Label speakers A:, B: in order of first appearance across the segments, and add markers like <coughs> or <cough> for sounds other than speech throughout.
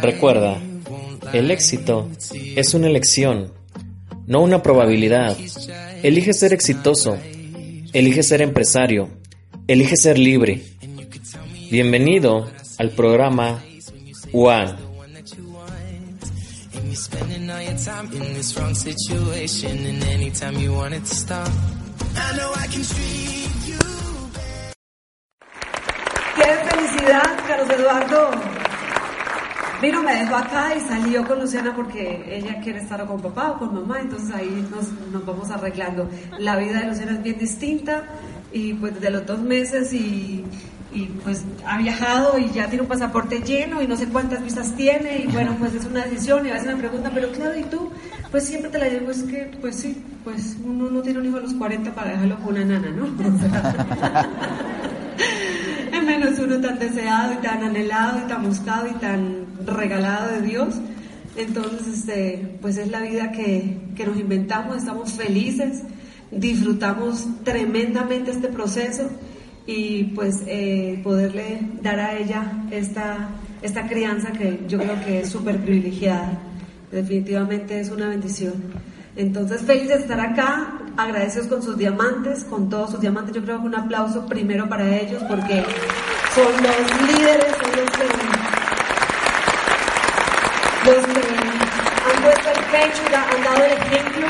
A: Recuerda, el éxito es una elección, no una probabilidad. Elige ser exitoso, elige ser empresario, elige ser libre. Bienvenido al programa One.
B: ¡Qué felicidad, Carlos Eduardo! Vino, me dejó acá y salió con Luciana porque ella quiere estar con papá o con mamá, entonces ahí nos, nos vamos arreglando. La vida de Luciana es bien distinta y pues desde los dos meses y, y, pues ha viajado y ya tiene un pasaporte lleno y no sé cuántas visas tiene y bueno, pues es una decisión y a veces me preguntan, pero claro, ¿y tú? Pues siempre te la digo, es que pues sí, pues uno no tiene un hijo a los 40 para dejarlo con una nana, ¿no? <laughs> menos uno tan deseado y tan anhelado y tan buscado y tan regalado de Dios. Entonces, este, pues es la vida que, que nos inventamos, estamos felices, disfrutamos tremendamente este proceso y pues eh, poderle dar a ella esta, esta crianza que yo creo que es súper privilegiada. Definitivamente es una bendición. Entonces, feliz de estar acá, agradecidos con sus diamantes, con todos sus diamantes. Yo creo que un aplauso primero para ellos porque son los líderes, son los que, han puesto el pecho han dado el ejemplo.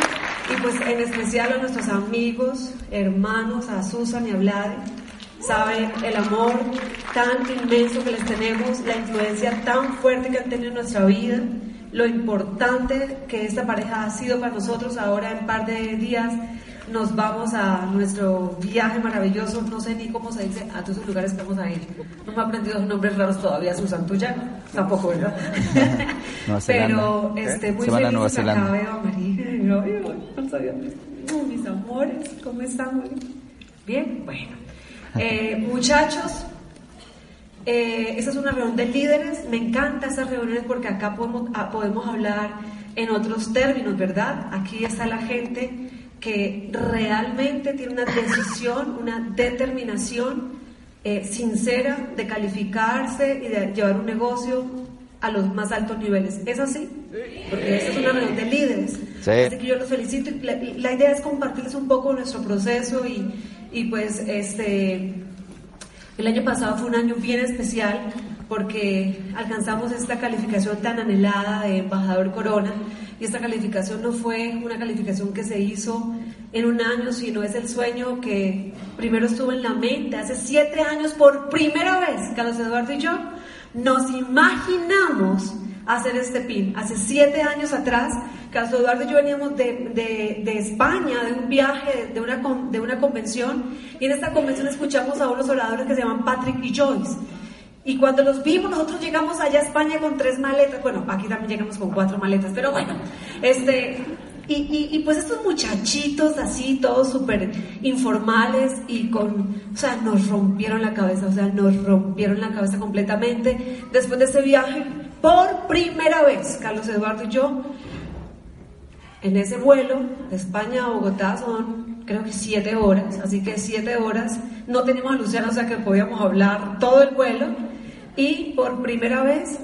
B: Y pues en especial a nuestros amigos, hermanos, a Susan y a Vlad, saben el amor tan inmenso que les tenemos, la influencia tan fuerte que han tenido en nuestra vida lo importante que esta pareja ha sido para nosotros. Ahora en par de días nos vamos a nuestro viaje maravilloso, no sé ni cómo se dice, a todos los lugares que vamos a ir. No me he aprendido los nombres raros todavía, Susan, tuya tampoco, ¿verdad? <laughs> Pero este, muy feliz
C: Nueva Zelanda.
B: acá veo María, no, no sabía. mis amores, ¿cómo están? Bien, bueno. Eh, muchachos, eh, esa es una reunión de líderes. Me encanta esas reuniones porque acá podemos, ah, podemos hablar en otros términos, ¿verdad? Aquí está la gente que realmente tiene una decisión, una determinación eh, sincera de calificarse y de llevar un negocio a los más altos niveles. ¿Es así? Porque esta es una reunión de líderes.
C: Sí.
B: Así que yo los felicito. La, la idea es compartirles un poco nuestro proceso y, y pues este el año pasado fue un año bien especial porque alcanzamos esta calificación tan anhelada de embajador Corona y esta calificación no fue una calificación que se hizo en un año, sino es el sueño que primero estuvo en la mente hace siete años por primera vez, Carlos Eduardo y yo nos imaginamos hacer este pin. Hace siete años atrás, Carlos Eduardo y yo veníamos de, de, España, de un viaje, de una, de una convención, y en esta convención escuchamos a unos oradores que se llaman Patrick y Joyce. Y cuando los vimos, nosotros llegamos allá a España con tres maletas, bueno, aquí también llegamos con cuatro maletas, pero bueno, este, y, y, y pues estos muchachitos así, todos súper informales y con, o sea, nos rompieron la cabeza, o sea, nos rompieron la cabeza completamente. Después de ese viaje, por primera vez, Carlos Eduardo y yo, en ese vuelo de España a Bogotá son creo que siete horas, así que siete horas, no teníamos a Luciana, o sea que podíamos hablar todo el vuelo y por primera vez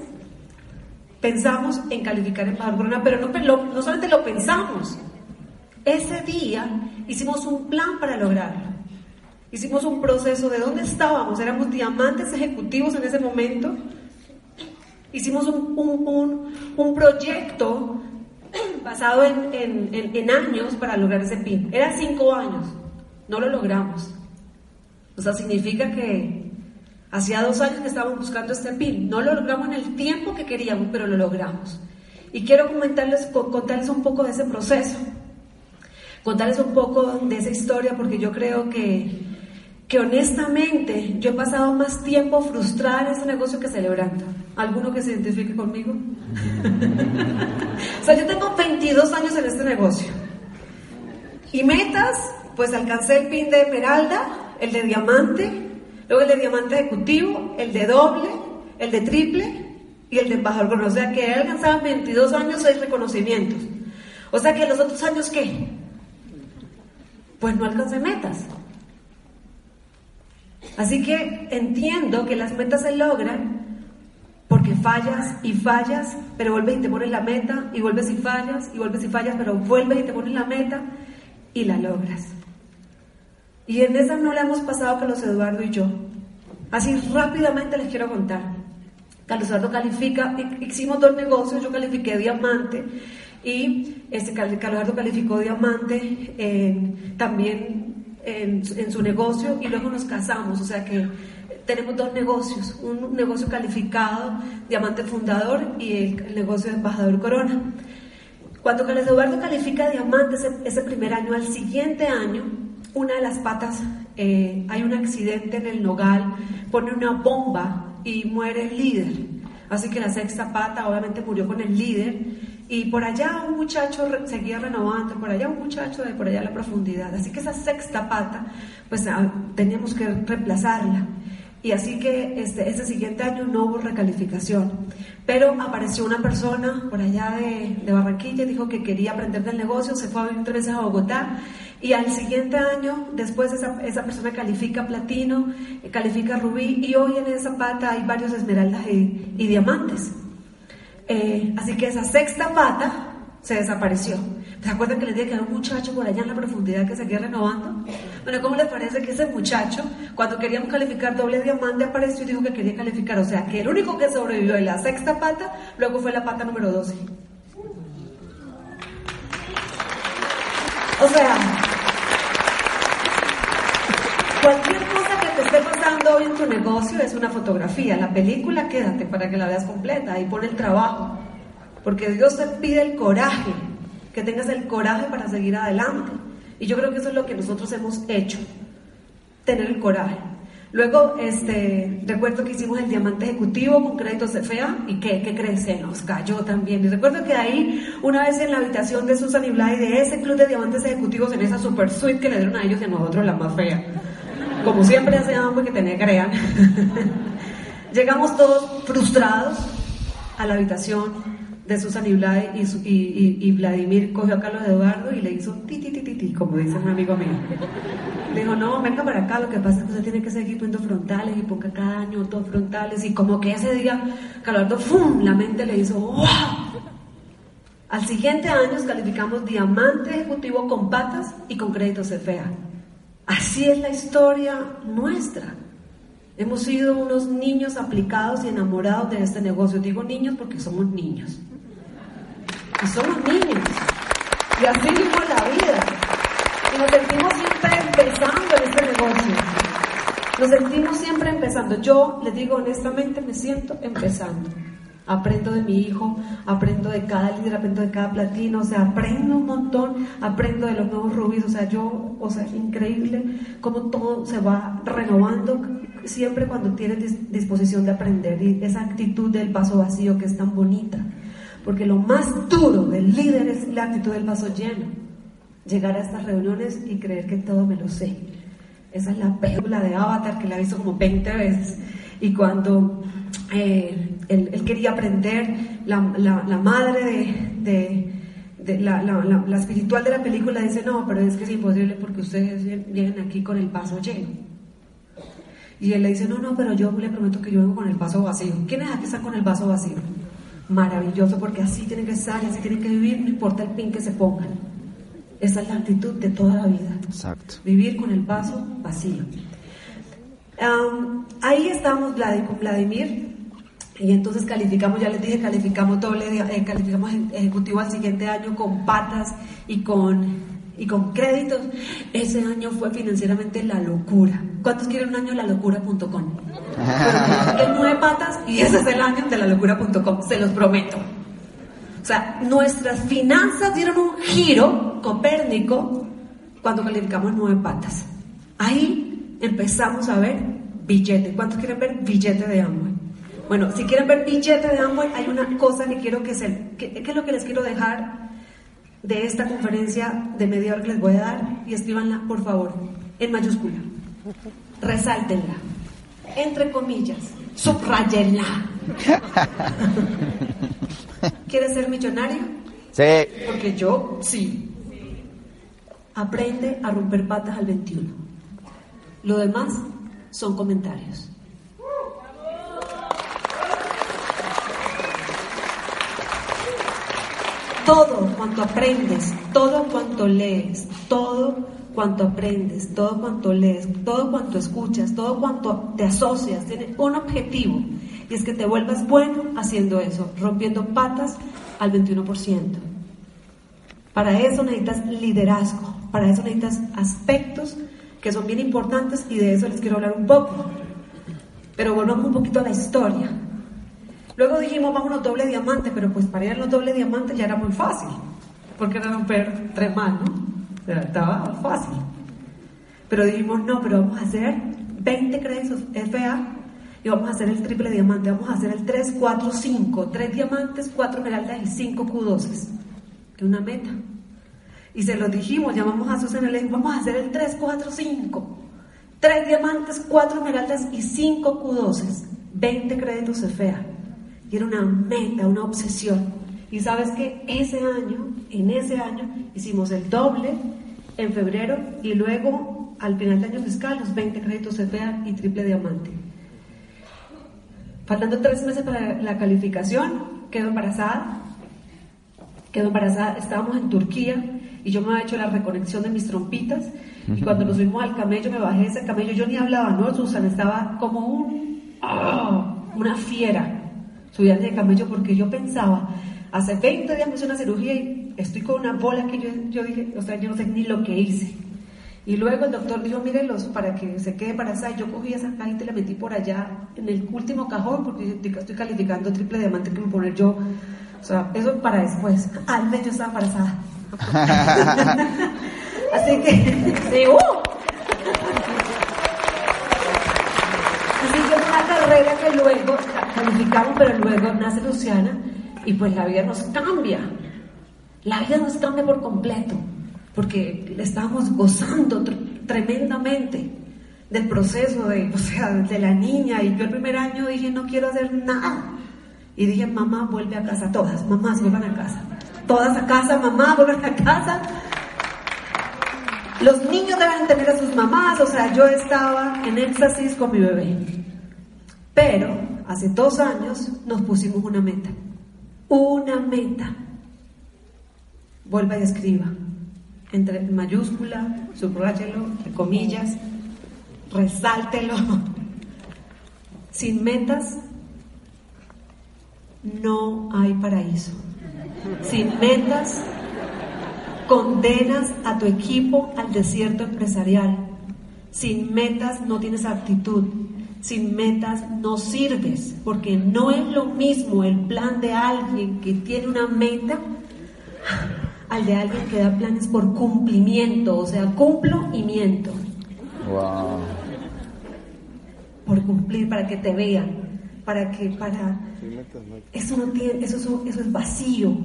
B: pensamos en calificar Embajador Corona, pero no, no solamente lo pensamos, ese día hicimos un plan para lograrlo. Hicimos un proceso de dónde estábamos, éramos diamantes ejecutivos en ese momento. Hicimos un, un- un- un proyecto basado en, en- en- años para lograr ese PIN. Eran cinco años, no lo logramos. O sea, significa que hacía dos años que estábamos buscando este PIN. No lo logramos en el tiempo que queríamos, pero lo logramos. Y quiero comentarles, co- contarles un poco de ese proceso, contarles un poco de esa historia, porque yo creo que, que honestamente yo he pasado más tiempo frustrada en ese negocio que celebrando. ¿Alguno que se identifique conmigo? o sea, yo tengo 22 años en este negocio. Y metas, pues alcancé el pin de esmeralda, el de diamante, luego el de diamante ejecutivo, el de doble, el de triple y el de embajador. O sea que he alcanzado en 22 años seis reconocimientos. O sea que los otros años, ¿qué? Pues no alcancé metas. Así que entiendo que las metas se logran porque que fallas y fallas, pero vuelves y te pones la meta, y vuelves y fallas, y vuelves y fallas, pero vuelves y te pones la meta y la logras. Y en esa no la hemos pasado Carlos Eduardo y yo. Así rápidamente les quiero contar. Carlos Eduardo califica, hicimos dos negocios, yo califiqué diamante y este Carlos Eduardo calificó diamante también en, en su negocio y luego nos casamos, o sea que tenemos dos negocios, un negocio calificado, Diamante Fundador, y el, negocio de Embajador Corona. Cuando Carlos Eduardo califica Diamante ese, primer año, al siguiente año, una de las patas, eh, hay un accidente en el nogal, pone una bomba y muere el líder. Así que la sexta pata obviamente murió con el líder y por allá un muchacho seguía renovando, por allá un muchacho de por allá la profundidad. Así que esa sexta pata, pues ah, teníamos que reemplazarla. Y así que este, ese siguiente año no hubo recalificación. Pero apareció una persona por allá de, de Barranquilla, dijo que quería aprender del negocio, se fue a vivir tres veces a Bogotá y al siguiente año, después esa, esa persona califica platino, califica rubí y hoy en esa pata hay varios esmeraldas y, diamantes. Eh, así que esa sexta pata se desapareció. ¿Se acuerdan que les dije que había un muchacho por allá en la profundidad que seguía renovando? Bueno, ¿cómo les parece que ese muchacho, cuando queríamos calificar doble diamante, apareció y dijo que quería calificar? O sea, que el único que sobrevivió en la sexta pata, luego fue la pata número 12. O sea, cualquier cosa que te esté pasando hoy en tu negocio es una fotografía. La película, quédate para que la veas completa y pon el trabajo. Porque Dios te pide el coraje, que tengas el coraje para seguir adelante. Y yo creo que eso es lo que nosotros hemos hecho, tener el coraje. Luego, este, recuerdo que hicimos el diamante ejecutivo con créditos de FEA y que, ¿qué crees? Se nos cayó también. Y recuerdo que ahí, una vez en la habitación de Susan y Blay, de ese club de diamantes ejecutivos, en esa super suite que le dieron a ellos y a nosotros la más fea. Como siempre hacíamos porque tenía crean. <laughs> Llegamos todos frustrados a la habitación de Susan y, y, y, Vladimir cogió a Carlos Eduardo y le hizo ti, ti, ti, ti, como dice un amigo mío. Le dijo, no, venga para acá, lo que pasa es que usted tiene que seguir poniendo frontales y ponga cada año dos frontales y como que ese día, Carlos Eduardo, ¡fum! La mente le hizo, ¡wow! Al siguiente año calificamos diamante ejecutivo con patas y con créditos CFA. Así es la historia nuestra. Hemos sido unos niños aplicados y enamorados de este negocio. Digo niños porque somos niños. Y somos niños. Y así vivimos la vida. Y nos sentimos siempre empezando en este negocio. Nos sentimos siempre empezando. Yo les digo honestamente, me siento empezando. Aprendo de mi hijo, aprendo de cada líder, aprendo de cada platino, o sea, aprendo un montón, aprendo de los nuevos rubis, o sea, yo, o sea, increíble cómo todo se va renovando siempre cuando tienes disposición de aprender y esa actitud del vaso vacío que es tan bonita. Porque lo más duro del líder es la actitud del vaso lleno. Llegar a estas reuniones y creer que todo me lo sé. Esa es la película de Avatar que la he visto como 20 veces. Y cuando eh, él, quería aprender, la, madre de, la, la, espiritual de la película dice, no, pero es que es imposible porque ustedes vienen aquí con el vaso lleno. Y él le dice, no, no, pero yo le prometo que yo vengo con el vaso vacío. ¿Quién es aquí está con el vaso vacío? Maravilloso, porque así tienen que estar, así tienen que vivir, no importa el pin que se pongan. Esa es la actitud de toda la vida.
A: Exacto.
B: Vivir con el vaso vacío. ahí estamos con Vladimir y entonces calificamos, ya les dije, calificamos doble, eh, calificamos ejecutivo al siguiente año con patas y con y con créditos. Ese año fue financieramente la locura. ¿Cuántos quieren un año la locura.com? en nueve patas y ese es el año de la locura.com, se los prometo. O sea, nuestras finanzas dieron un giro copérnico cuando calificamos nueve patas. Ahí empezamos a ver billete. ¿Cuántos quieren ver billete de Amway? Bueno, si quieren ver billete de Amway, hay una cosa que quiero que se... ¿Qué es lo que les quiero dejar de esta conferencia de media hora que les voy a dar y escríbanla, por favor, en mayúscula. Resáltenla, entre comillas, subrayenla. <laughs> ¿Quieres ser millonario?
A: Sí.
B: Porque yo sí. Aprende a romper patas al 21. Lo demás son comentarios. Todo cuanto aprendes, todo cuanto lees, todo cuanto aprendes, todo cuanto lees, todo cuanto escuchas, todo cuanto te asocias, tiene un objetivo y es que te vuelvas bueno haciendo eso, rompiendo patas al 21%. Para eso necesitas liderazgo, para eso necesitas aspectos que son bien importantes y de eso les quiero hablar un poco. Pero volvamos un poquito a la historia. Luego dijimos, vámonos doble diamante, pero pues para ir a los doble diamante ya era muy fácil, porque era romper tres más, ¿no? estaba fácil. Pero dijimos, no, pero vamos a hacer 20 créditos FA y vamos a hacer el triple diamante, vamos a hacer el 3, 4, 5, 3 diamantes, 4 esmeraldas y 5 Q12, que una meta. Y se lo dijimos, llamamos a Susana y le dijimos, vamos a hacer el 3, 4, 5, 3 diamantes, 4 esmeraldas y 5 Q12, 20 créditos FA. Y era una meta, una obsesión. Y sabes que ese año, en ese año, hicimos el doble en febrero y luego al final del año fiscal los 20 créditos CFA y triple diamante. Faltando tres meses para la calificación, quedo embarazada. Quedo embarazada, estábamos en Turquía y yo me había hecho la reconexión de mis trompitas. Y cuando nos fuimos al camello, me bajé de ese camello. Yo ni hablaba, ¿no? Susan estaba como un, ¡ah! una fiera subía de camello porque yo pensaba, hace 20 días me hice una cirugía y estoy con una bola que yo, yo dije, o sea, yo no sé ni lo que hice. Y luego el doctor dijo, mírenlos para que se quede embarazada. Yo cogí esa cajita y la metí por allá en el último cajón porque estoy calificando triple diamante que me poner yo. O sea, eso para después. Al menos yo estaba embarazada. <laughs> Así que, sí, uh, carrera que luego calificamos, pero luego nace Luciana y pues la vida nos cambia. La vida nos cambia por completo, porque estábamos gozando tremendamente del proceso de, o sea, de la niña. Y yo el primer año dije, no quiero hacer nada. Y dije, mamá, vuelve a casa. Todas, mamás, vuelvan a casa. Todas a casa, mamá, <laughs> vuelvan a casa. Los niños deben tener a sus mamás. O sea, yo estaba en éxtasis con mi bebé. Pero hace dos años nos pusimos una meta. Una meta. Vuelva y escriba. Entre mayúscula, subráyelo, entre comillas, resáltelo. <laughs> Sin metas no hay paraíso. Sin metas condenas a tu equipo al desierto empresarial. Sin metas no tienes actitud sin metas no sirves, porque no es lo mismo el plan de alguien que tiene una meta al de alguien que da planes por cumplimiento, o sea, cumplo y miento. Wow. Por cumplir, para que te vean, para que, para... Eso no tiene, eso, eso es vacío.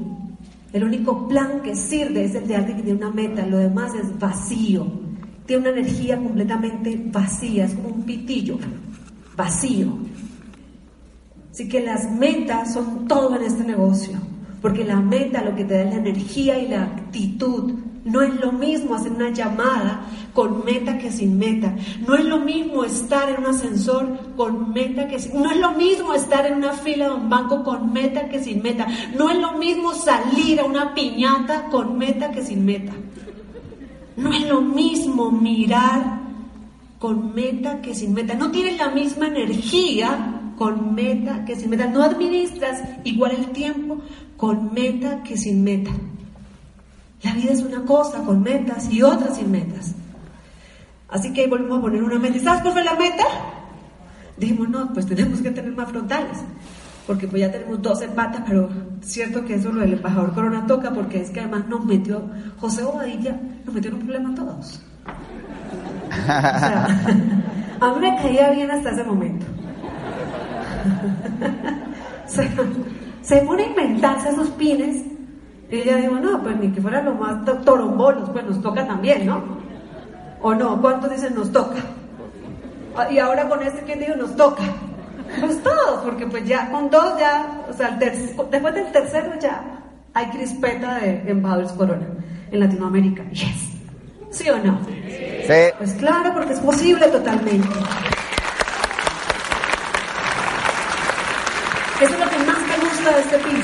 B: El único plan que sirve es el de alguien que tiene una meta, lo demás es vacío. Tiene una energía completamente vacía, es como un pitillo vacío. Así que las metas son todo en este negocio, porque la meta lo que te da es la energía y la actitud. No es lo mismo hacer una llamada con meta que sin meta. No es lo mismo estar en un ascensor con meta que sin... No es lo mismo estar en una fila de un banco con meta que sin meta. No es lo mismo salir a una piñata con meta que sin meta. No es lo mismo mirar con meta que sin meta. No tienes la misma energía con meta que sin meta. No administras igual el tiempo con meta que sin meta. La vida es una cosa con metas y otra sin metas. Así que volvemos a poner una meta. ¿Y sabes cuál fue la meta? Dijimos, no, pues tenemos que tener más frontales. Porque pues ya tenemos 12 patas, pero cierto que eso lo del embajador Corona toca porque es que además nos metió, José Bobadilla nos metió en un problema a todos. <laughs> a mí me caía bien hasta ese momento. <laughs> se, pone a inventarse esos pines. Y ella dijo, no, pues ni que fueran los más torombolos, pues nos toca también, ¿no? ¿O no? ¿Cuántos dicen nos toca? Ah, y ahora con este, ¿quién dijo nos toca? Pues todos, porque pues ya con dos ya, o sea, después del tercero ya hay crispeta de embajadores corona en Latinoamérica. Yes. ¿Sí o no? Sí. Pues claro, porque es posible totalmente. Eso es lo que más me gusta de este pin,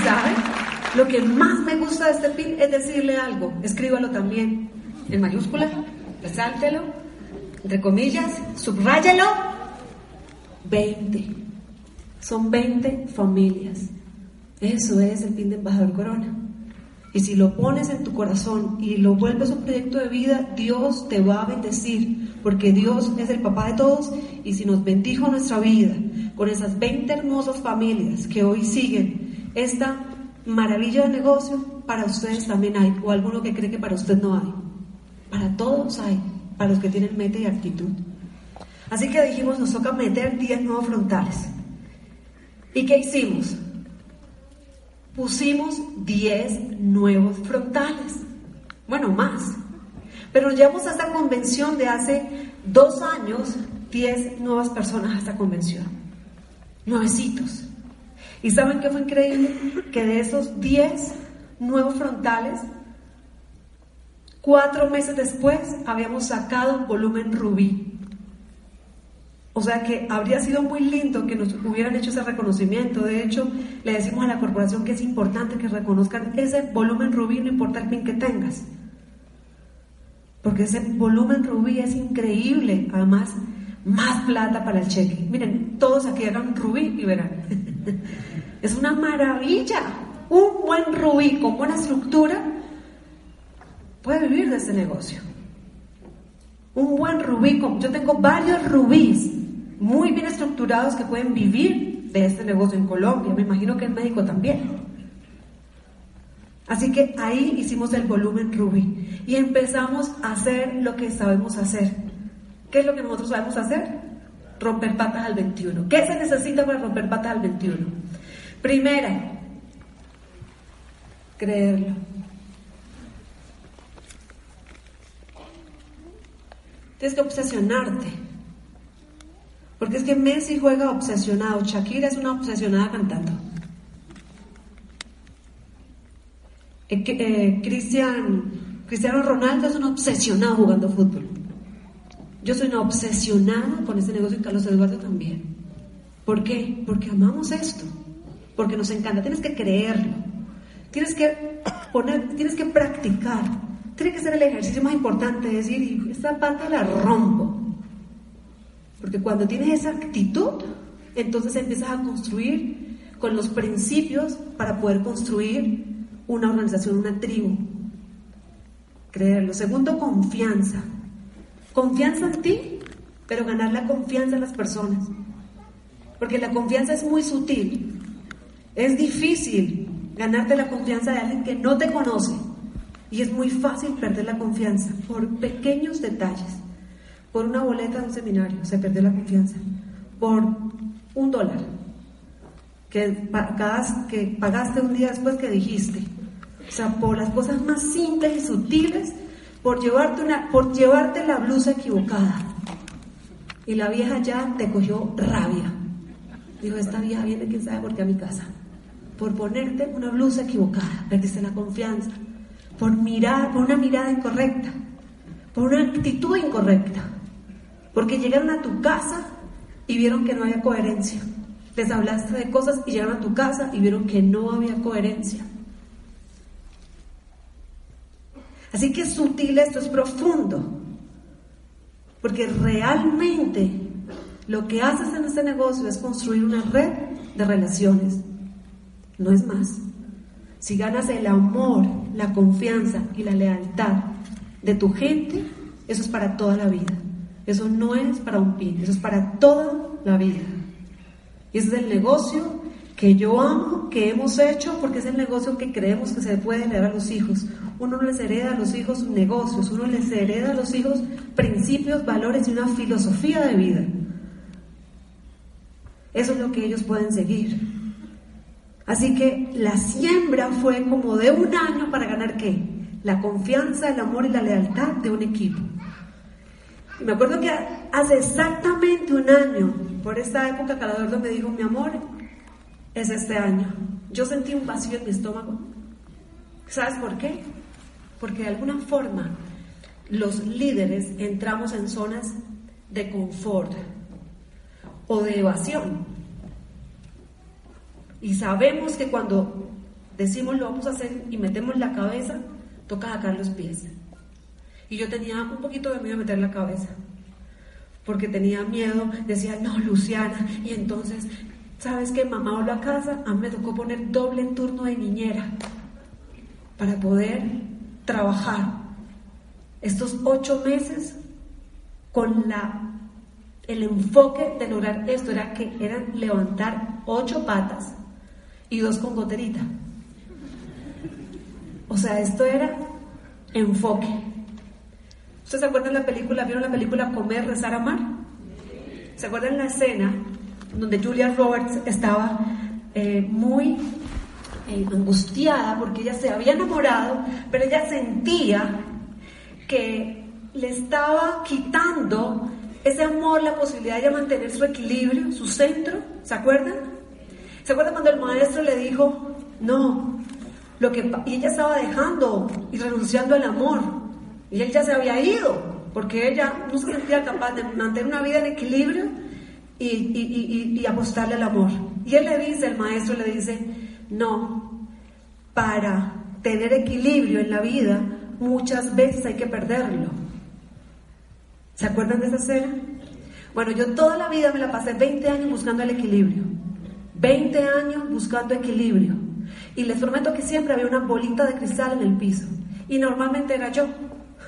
B: Lo que más me gusta de este pin es decirle algo. Escríbalo también en mayúscula, resáltelo, entre comillas, subráyelo. 20. Son 20 familias. Eso es el pin de embajador Corona. Y si lo pones en tu corazón y lo vuelves un proyecto de vida, Dios te va a bendecir, porque Dios es el papá de todos y si nos bendijo nuestra vida con esas 20 hermosas familias que hoy siguen esta maravilla de negocio, para ustedes también hay, o alguno que cree que para usted no hay. Para todos hay, para los que tienen meta y actitud. Así que dijimos, nos toca meter 10 nuevos frontales. ¿Y qué hicimos? Pusimos 10 nuevos frontales. Bueno, más. Pero llevamos a esta convención de hace dos años, 10 nuevas personas a esta convención. Nuevecitos. ¿Y saben qué fue increíble? Que de esos 10 nuevos frontales, cuatro meses después habíamos sacado volumen rubí. O sea que habría sido muy lindo que nos hubieran hecho ese reconocimiento. De hecho, le decimos a la corporación que es importante que reconozcan ese volumen rubí, no importa el pin que tengas. Porque ese volumen rubí es increíble. Además, más plata para el cheque. Miren, todos aquí hagan rubí y verán. <laughs> es una maravilla. Un buen rubí con buena estructura puede vivir de ese negocio. Un buen rubí, yo tengo varios rubíes muy bien estructurados que pueden vivir de este negocio en Colombia. Me imagino que en México también. Así que ahí hicimos el volumen Ruby y empezamos a hacer lo que sabemos hacer. ¿Qué es lo que nosotros sabemos hacer? Romper patas al 21. ¿Qué se necesita para romper patas al 21? Primera, creerlo. Tienes que obsesionarte. Porque es que Messi juega obsesionado, Shakira es una obsesionada cantando. Eh, eh, Cristiano Ronaldo es un obsesionado jugando fútbol. Yo soy una obsesionada con este negocio y Carlos Eduardo también. ¿Por qué? Porque amamos esto. Porque nos encanta. Tienes que creerlo. Tienes que poner, tienes que practicar. Tiene que ser el ejercicio más importante. Decir, esta pata la rompo. Porque cuando tienes esa actitud, entonces empiezas a construir con los principios para poder construir una organización, una tribu. Creerlo. Segundo, confianza. Confianza en ti, pero ganar la confianza en las personas. Porque la confianza es muy sutil. Es difícil ganarte la confianza de alguien que no te conoce. Y es muy fácil perder la confianza por pequeños detalles por una boleta de un seminario, se perdió la confianza, por un dólar que, que pagaste un día después que dijiste, o sea, por las cosas más simples y sutiles, por llevarte, una, por llevarte la blusa equivocada. Y la vieja ya te cogió rabia. Dijo, esta vieja viene quién sabe por qué a mi casa. Por ponerte una blusa equivocada, perdiste la confianza. Por mirar, por una mirada incorrecta. Por una actitud incorrecta. Porque llegaron a tu casa y vieron que no había coherencia. Les hablaste de cosas y llegaron a tu casa y vieron que no había coherencia. Así que es sutil esto, es profundo. Porque realmente lo que haces en este negocio es construir una red de relaciones. No es más. Si ganas el amor, la confianza y la lealtad de tu gente, eso es para toda la vida. Eso no es para un pin, eso es para toda la vida. Y ese es el negocio que yo amo, que hemos hecho, porque es el negocio que creemos que se puede heredar a los hijos. Uno les hereda a los hijos negocios, uno les hereda a los hijos principios, valores y una filosofía de vida. Eso es lo que ellos pueden seguir. Así que la siembra fue como de un año para ganar qué? La confianza, el amor y la lealtad de un equipo me acuerdo que hace exactamente un año, por esta época, Caladordo me dijo, mi amor, es este año. Yo sentí un vacío en mi estómago. ¿Sabes por qué? Porque de alguna forma los líderes entramos en zonas de confort o de evasión. Y sabemos que cuando decimos lo vamos a hacer y metemos la cabeza, toca sacar los pies. Y yo tenía un poquito de miedo de meter la cabeza, porque tenía miedo, decía, no, Luciana, y entonces, ¿sabes qué? Mamá volvió a casa, a mí me tocó poner doble turno de niñera para poder trabajar estos ocho meses con la el enfoque de lograr esto era que eran levantar ocho patas y dos con goterita. O sea, esto era enfoque. ¿Ustedes se acuerdan la película? ¿Vieron la película Comer, Rezar, Amar? ¿Se acuerdan la escena donde Julia Roberts estaba eh, muy eh, angustiada porque ella se había enamorado, pero ella sentía que le estaba quitando ese amor, la posibilidad de mantener su equilibrio, su centro, ¿se acuerdan? ¿Se acuerdan cuando el maestro le dijo, no, lo que, y ella estaba dejando y renunciando al amor, y él ya se había ido, porque ella no se sentía capaz de mantener una vida en equilibrio y, apostarle al amor. Y él le dice, el maestro le dice, no, para tener equilibrio en la vida, muchas veces hay que perderlo. ¿Se acuerdan de esa escena? Bueno, yo toda la vida me la pasé 20 años buscando el equilibrio. 20 años buscando equilibrio. Y les prometo que siempre había una bolita de cristal en el piso. Y normalmente era yo.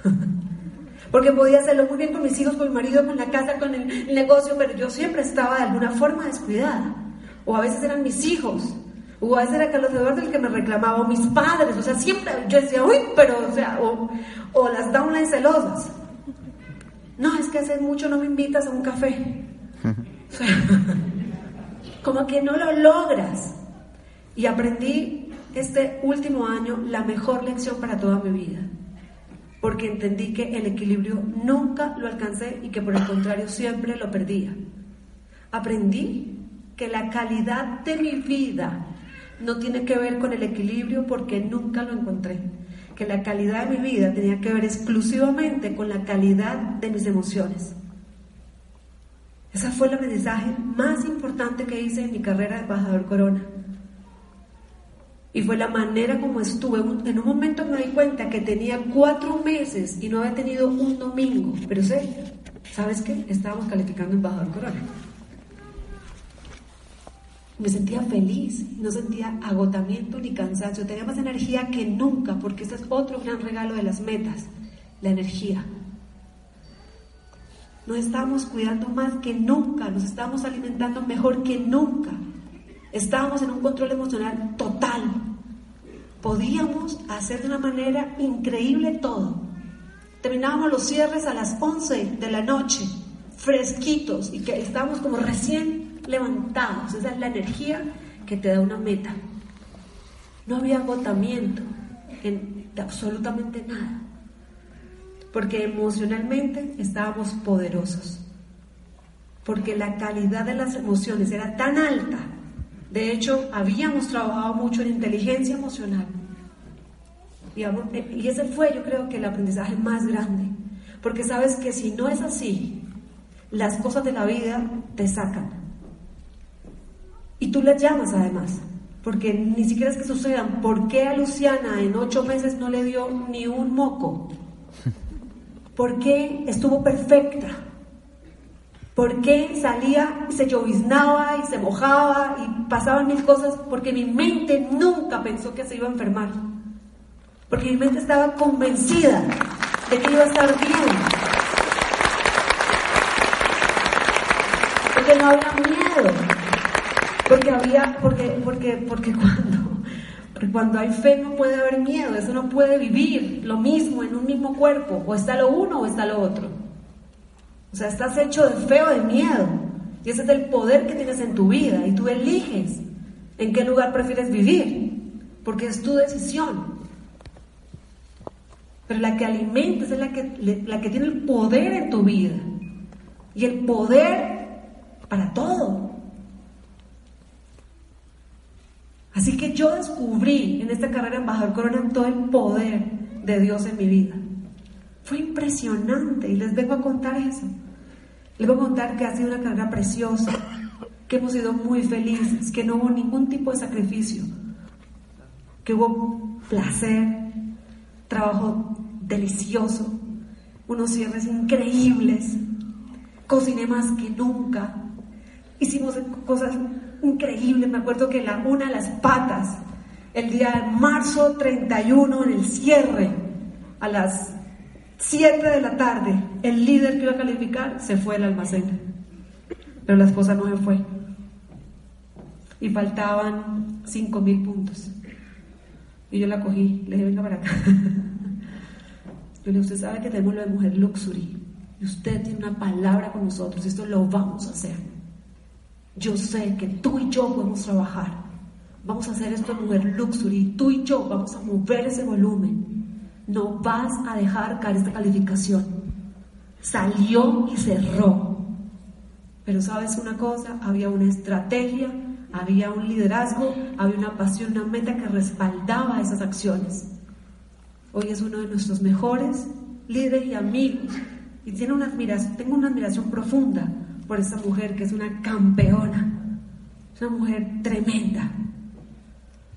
B: <laughs> Porque podía hacerlo muy bien con mis hijos, con mi marido, con la casa, con el negocio, pero yo siempre estaba de alguna forma descuidada. O a veces eran mis hijos. O a veces era Carlos Eduardo el que me reclamaba, o mis padres. O sea, siempre yo decía, uy, pero, o sea, o, o las downlines celosas. No, es que hace mucho no me invitas a un café. <laughs> como que no lo logras. Y aprendí este último año la mejor lección para toda mi vida. Porque entendí que el equilibrio nunca lo alcancé y que por el contrario siempre lo perdía. Aprendí que la calidad de mi vida no tiene que ver con el equilibrio porque nunca lo encontré que la calidad de mi vida tenía que ver exclusivamente con la calidad de mis emociones. Esa fue el aprendizaje más importante que hice en mi carrera de embajador Corona. Y fue la manera como estuve. En un momento me di cuenta que tenía cuatro meses y no había tenido un domingo. Pero sé, ¿sabes qué? Estábamos calificando embajador Corona me sentía feliz, no sentía agotamiento ni cansancio, tenía más energía que nunca, porque ese es otro gran regalo de las metas, la energía. Nos estamos cuidando más que nunca, nos estamos alimentando mejor que nunca, estábamos en un control emocional total, podíamos hacer de una manera increíble todo. Terminábamos los cierres a las 11 de la noche, fresquitos, y que estábamos como recién levantados. Esa es la energía que te da una meta. No había agotamiento en absolutamente nada. Porque emocionalmente estábamos poderosos. Porque la calidad de las emociones era tan alta. De hecho, habíamos trabajado mucho en inteligencia emocional. Y ese fue, yo creo que el aprendizaje más grande. Porque sabes que si no es así, las cosas de la vida te sacan. Y tú le llamas además, porque ni siquiera es que sucedan. ¿Por qué a Luciana en ocho meses no le dio ni un moco? ¿Por qué estuvo perfecta? ¿Por qué salía y se lloviznaba y se mojaba y pasaban mil cosas? Porque mi mente nunca pensó que se iba a enfermar. Porque mi mente estaba convencida de que iba a estar bien. Porque no había miedo. Porque había, porque, porque, porque cuando, porque cuando hay fe no puede haber miedo, eso no puede vivir lo mismo en un mismo cuerpo, o está lo uno o está lo otro. O sea, estás hecho de fe o de miedo, y ese es el poder que tienes en tu vida, y tú eliges en qué lugar prefieres vivir, porque es tu decisión. Pero la que alimentas es la que, la que tiene el poder en tu vida, y el poder para todo. Así que yo descubrí en esta carrera embajador Corona todo el poder de Dios en mi vida. Fue impresionante y les vengo a contar eso. Les voy a contar que ha sido una carrera preciosa, que hemos sido muy felices, que no hubo ningún tipo de sacrificio. que hubo placer, trabajo delicioso, unos cierres increíbles, cociné más que nunca, hicimos cosas increíbles, me acuerdo que la una las patas, el día de marzo 31 en el cierre, a las 7 de la tarde, el líder que iba a calificar se fue al almacén, pero la esposa no se fue. Y faltaban 5 mil puntos. Y yo la cogí, le dije, venga para acá. <laughs> Yo le dije, usted sabe que tenemos lo de mujer luxury. Y usted tiene una palabra con nosotros. Esto lo vamos a hacer. Yo sé que tú y yo podemos trabajar. Vamos a hacer esto de mujer luxury. Tú y yo vamos a mover ese volumen. No vas a dejar caer esta calificación. Salió y cerró. Pero sabes una cosa, había una estrategia, había un liderazgo, había una pasión, una meta que respaldaba esas acciones. Hoy es uno de nuestros mejores líderes y amigos. Y tiene una admiración, tengo una admiración profunda por esta mujer que es una campeona. Es una mujer tremenda.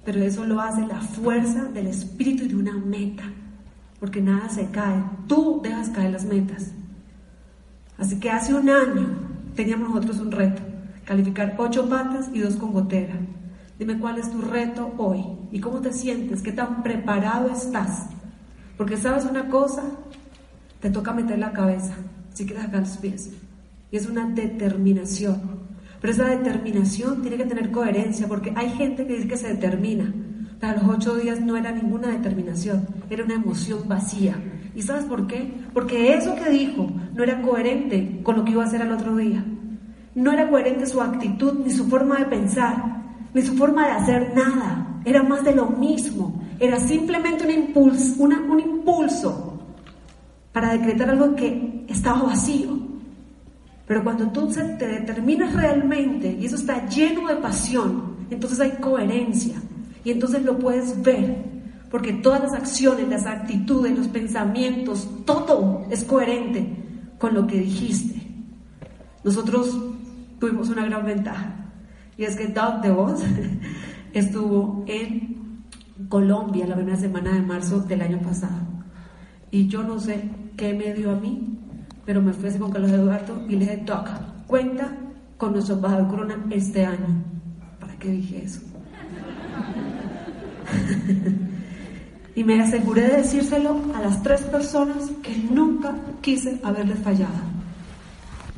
B: Pero eso lo hace la fuerza del espíritu y de una meta. Porque nada se cae. Tú dejas caer las metas. Así que hace un año teníamos nosotros un reto. Calificar ocho patas y dos con gotera. Dime cuál es tu reto hoy y cómo te sientes, qué tan preparado estás porque sabes una cosa, te toca meter la cabeza si quieres sacar los pies. Y es una determinación. Pero esa determinación tiene que tener coherencia, porque hay gente que dice que se determina. Para los ocho días no era ninguna determinación, era una emoción vacía. ¿Y sabes por qué? Porque eso que dijo no era coherente con lo que iba a hacer al otro día. No era coherente su actitud, ni su forma de pensar, ni su forma de hacer nada. Era más de lo mismo. Era simplemente un impulso, un impulso para decretar algo que estaba vacío. Pero cuando tú te determinas realmente y eso está lleno de pasión, entonces hay coherencia y entonces lo puedes ver, porque todas las acciones, las actitudes, los pensamientos, todo es coherente con lo que dijiste. Nosotros tuvimos una gran ventaja y es que Doug DeVos <laughs> estuvo en Colombia la primera semana de marzo del año pasado. Y yo no sé qué me dio a mí, pero me fui con Carlos Eduardo y le dije, toca, cuenta con nuestro embajador Corona este año. ¿Para qué dije eso? Y me aseguré de decírselo a las tres personas que nunca quise haberles fallado.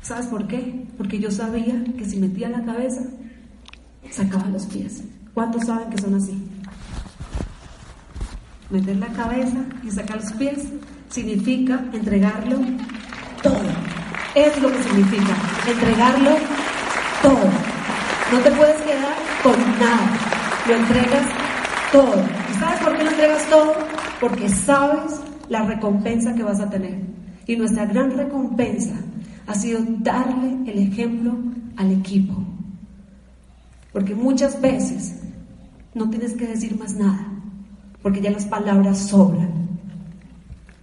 B: ¿Sabes por qué? Porque yo sabía que si metía la cabeza, sacaba los pies. ¿Cuántos saben que son así? meter la cabeza y sacar los pies, significa entregarlo todo. Es lo que significa, entregarlo todo. No te puedes quedar con nada, lo entregas todo. ¿Y sabes por qué lo entregas todo? Porque sabes la recompensa que vas a tener. Y nuestra gran recompensa ha sido darle el ejemplo al equipo. Porque muchas veces no tienes que decir más nada porque ya las palabras sobran.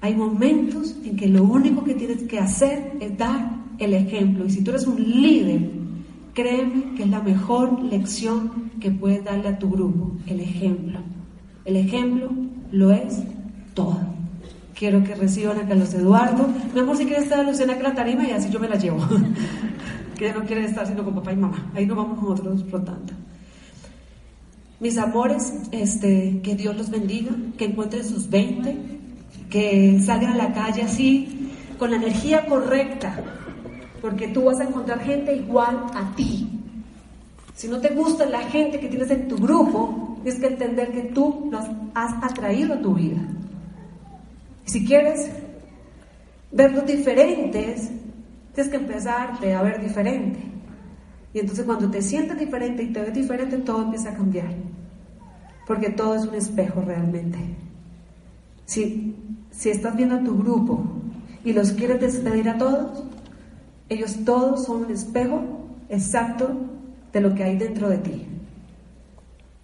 B: Hay momentos en que lo único que tienes que hacer es dar el ejemplo. Y si tú eres un líder, créeme que es la mejor lección que puedes darle a tu grupo, el ejemplo. El ejemplo lo es todo. Quiero que reciban a Carlos Eduardo. Mi amor, si quieres estar Luciana que la tarima y así yo me la llevo. <laughs> que no quiere estar sino con papá y mamá. Ahí nos vamos nosotros flotando. Mis amores, este, que Dios los bendiga, que encuentren sus 20, que salgan a la calle así, con la energía correcta, porque tú vas a encontrar gente igual a ti. Si no te gusta la gente que tienes en tu grupo, tienes que entender que tú los has atraído a tu vida. Y si quieres verlos diferentes, tienes que empezarte a ver diferente. Y entonces cuando te sientes diferente y te ves diferente, todo empieza a cambiar. Porque todo es un espejo realmente. Si, si estás viendo a tu grupo y los quieres despedir a todos, ellos todos son un espejo exacto de lo que hay dentro de ti.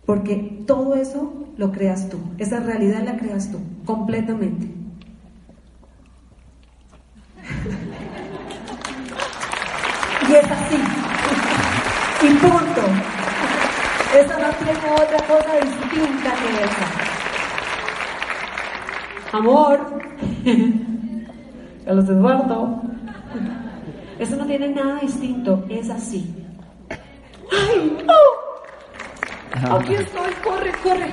B: Porque todo eso lo creas tú, esa realidad la creas tú, completamente. <laughs> y es así. Y punto. Esa no tiene otra cosa distinta que esa. Amor, <laughs> Carlos Eduardo, eso no tiene nada distinto, es así. ¡Ay, no! Aquí estoy, corre, corre.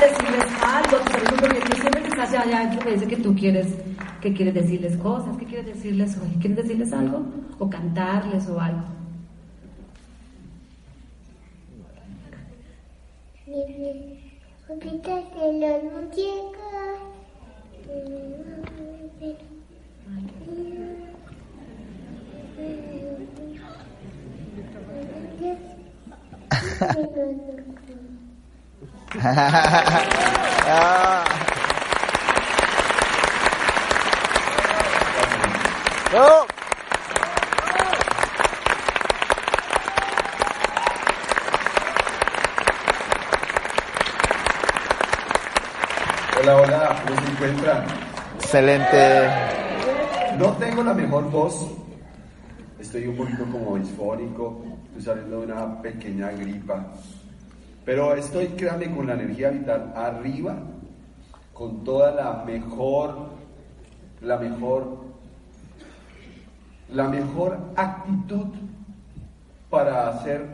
B: decirles algo, porque tú siempre que estás allá adentro me dice que tú quieres, que quieres decirles cosas, que quieres decirles hoy, ¿quieres decirles algo? O cantarles o algo. Poquitas de
C: ah.
D: Hola, hola, ¿cómo se encuentran?
C: Excelente.
D: No tengo la mejor voz. Estoy un poquito como disfónico. Estoy saliendo de una pequeña gripa. Pero estoy, créanme, con la energía vital arriba, con toda la mejor, la mejor, la mejor actitud para hacer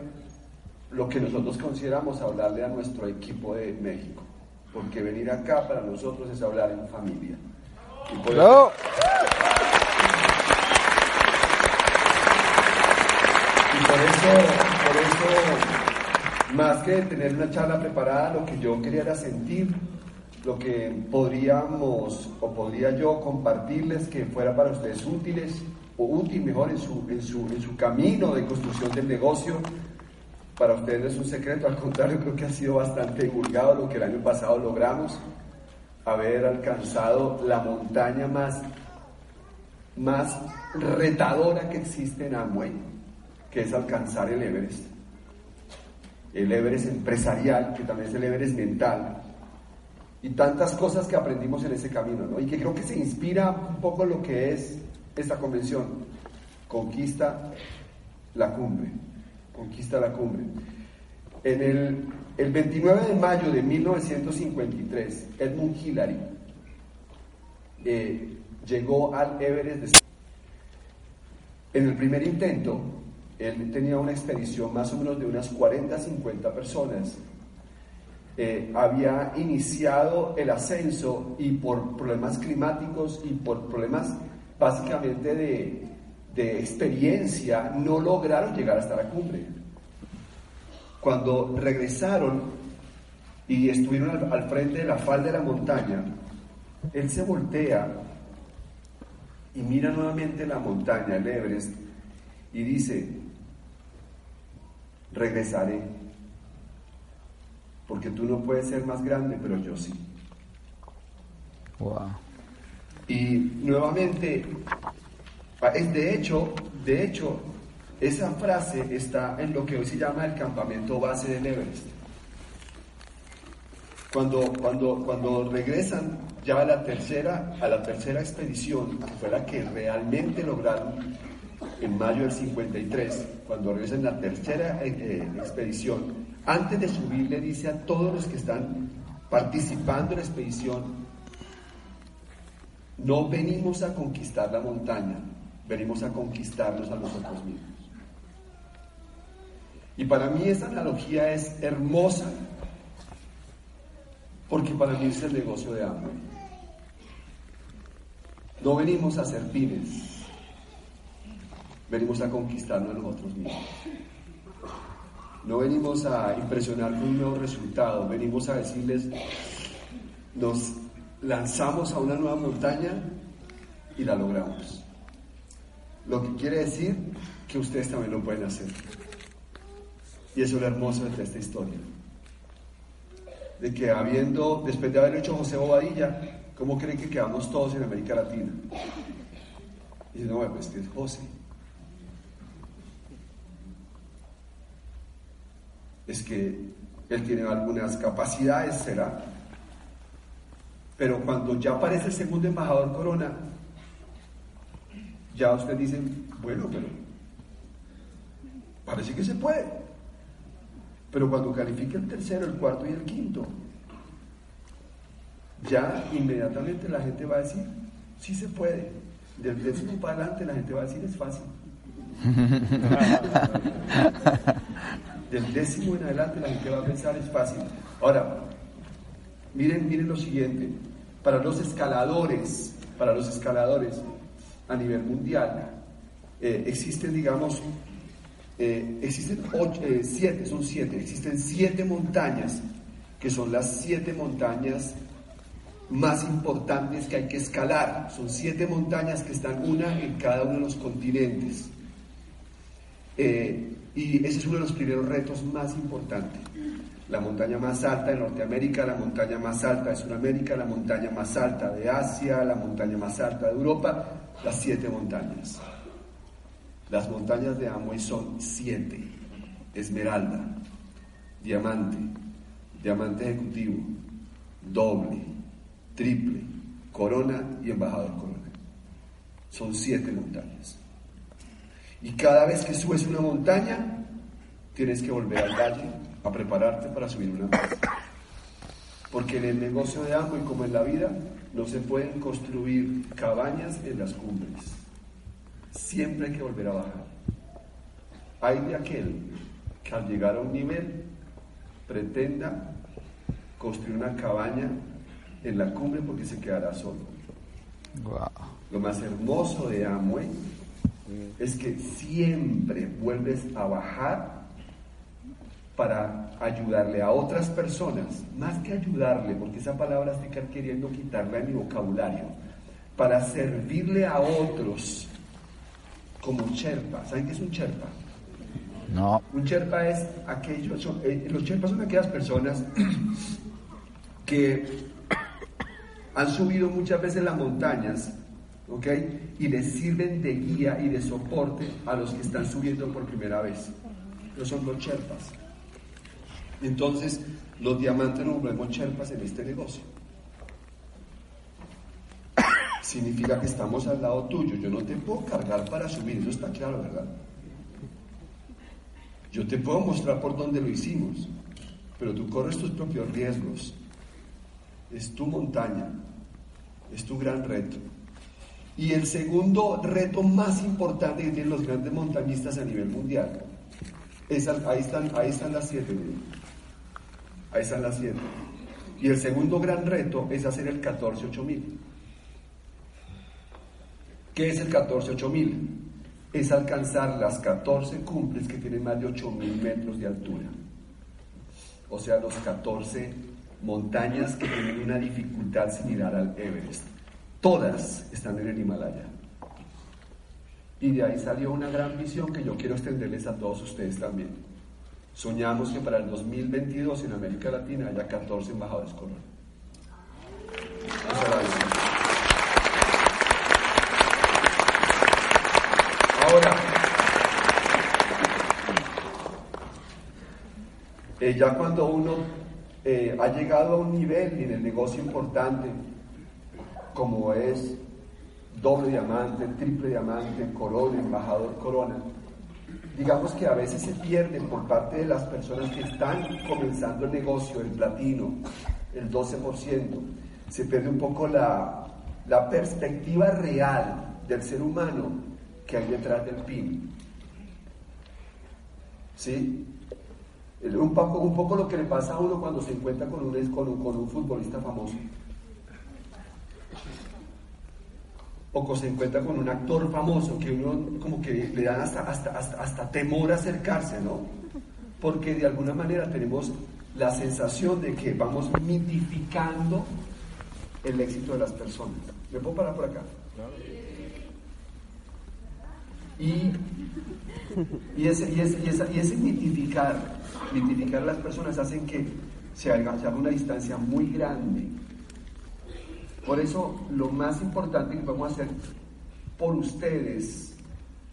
D: lo que nosotros consideramos hablarle a nuestro equipo de México. Porque venir acá para nosotros es hablar en familia. Y por eso- Y por eso, por eso, más que tener una charla preparada, lo que yo quería era sentir lo que podríamos o podría yo compartirles que fuera para ustedes útiles o útil mejor en su, en su, en su camino de construcción del negocio. Para ustedes no es un secreto, al contrario, creo que ha sido bastante divulgado lo que el año pasado logramos, haber alcanzado la montaña más, más retadora que existe en Amway que es alcanzar el Everest. El Everest empresarial, que también es el Everest mental. Y tantas cosas que aprendimos en ese camino, ¿no? Y que creo que se inspira un poco lo que es esta convención. Conquista la cumbre. Conquista la cumbre. En el, el 29 de mayo de 1953, Edmund Hillary eh, llegó al Everest de en el primer intento, él tenía una expedición más o menos de unas 40, 50 personas. Eh, había iniciado el ascenso y por problemas climáticos y por problemas básicamente de, de experiencia no lograron llegar hasta la cumbre. Cuando regresaron y estuvieron al, al frente de la falda de la montaña, él se voltea y mira nuevamente la montaña, el Everest, y dice, regresaré, porque tú no puedes ser más grande, pero yo sí.
C: Wow.
D: Y nuevamente, es de hecho, de hecho, esa frase está en lo que hoy se llama el campamento base del Everest. Cuando, cuando, cuando regresan ya a la tercera, a la tercera expedición, que fue la que realmente lograron en mayo del 53, cuando regresan la tercera eh, eh, expedición, antes de subir le dice a todos los que están participando en la expedición, no venimos a conquistar la montaña, venimos a conquistarnos a nosotros mismos. Y para mí esta analogía es hermosa, porque para mí es el negocio de hambre. No venimos a ser pines, venimos a conquistarnos a nosotros mismos. No venimos a impresionar con un nuevo resultado, venimos a decirles, nos lanzamos a una nueva montaña y la logramos. Lo que quiere decir que ustedes también lo pueden hacer. Y eso es lo hermoso de esta historia. De que habiendo, después de haber hecho José Bobadilla, ¿cómo creen que quedamos todos en América Latina? Y dice, no, pues que es José. Es que él tiene algunas capacidades, será. Pero cuando ya aparece el segundo embajador Corona, ya usted dice, bueno, pero parece que se puede. Pero cuando califique el tercero, el cuarto y el quinto, ya inmediatamente la gente va a decir, sí se puede. Del décimo para adelante la gente va a decir, es fácil. <laughs> Del décimo en adelante la gente va a pensar, es fácil. Ahora, miren, miren lo siguiente. Para los escaladores, para los escaladores a nivel mundial, eh, existen, digamos, eh, existen eh, siete, son siete, existen siete montañas que son las siete montañas más importantes que hay que escalar. Son siete montañas que están una en cada uno de los continentes. Y ese es uno de los primeros retos más importantes. La montaña más alta de Norteamérica, la montaña más alta de Sudamérica, la montaña más alta de Asia, la montaña más alta de Europa, las siete montañas. Las montañas de Amway son siete. Esmeralda, diamante, diamante ejecutivo, doble, triple, corona y embajador corona. Son siete montañas. Y cada vez que subes una montaña, tienes que volver al valle a prepararte para subir una más. Porque en el negocio de y como en la vida, no se pueden construir cabañas en las cumbres. Siempre hay que volver a bajar. Hay de aquel que al llegar a un nivel pretenda construir una cabaña en la cumbre porque se quedará solo. Lo más hermoso de Amway es que siempre vuelves a bajar para ayudarle a otras personas, más que ayudarle, porque esa palabra estoy queriendo quitarla de mi vocabulario, para servirle a otros como Sherpa. ¿Saben qué es un Sherpa?
C: No.
D: Un Sherpa es aquello, eh, los Sherpas son aquellas personas <clears throat> que han subido muchas veces las montañas, ¿ok? Y les sirven de guía y de soporte a los que están subiendo por primera vez. No son los Sherpas. Entonces, los diamantes nos volvemos Sherpas en este negocio. <coughs> Significa que estamos al lado tuyo. Yo no te puedo cargar para subir, eso está claro, ¿verdad? Yo te puedo mostrar por dónde lo hicimos, pero tú corres tus propios riesgos. Es tu montaña, es tu gran reto. Y el segundo reto más importante que tienen los grandes montañistas a nivel mundial, es, ahí están las siete, ahí están las siete. Y el segundo gran reto es hacer el 14-8000. ¿Qué es el 14-8000? Es alcanzar las 14 cumbres que tienen más de 8000 metros de altura. O sea, los 14 montañas que tienen una dificultad similar al Everest. Todas están en el Himalaya. Y de ahí salió una gran visión que yo quiero extenderles a todos ustedes también. Soñamos que para el 2022 en América Latina haya 14 embajadores corona. Ahora, eh, ya cuando uno eh, ha llegado a un nivel en el negocio importante, como es doble diamante, triple diamante, corona, embajador corona, digamos que a veces se pierde por parte de las personas que están comenzando el negocio, el platino, el 12%, se pierde un poco la, la perspectiva real del ser humano que hay detrás del PIN. ¿Sí? Un poco, un poco lo que le pasa a uno cuando se encuentra con un, con un, con un futbolista famoso. O se encuentra con un actor famoso que uno como que le da hasta, hasta, hasta, hasta temor acercarse, ¿no? Porque de alguna manera tenemos la sensación de que vamos mitificando el éxito de las personas. ¿Me puedo parar por acá? Y, y, ese, y, ese, y, esa, y ese mitificar, mitificar a las personas hacen que se haga, se haga una distancia muy grande. Por eso lo más importante que podemos hacer por ustedes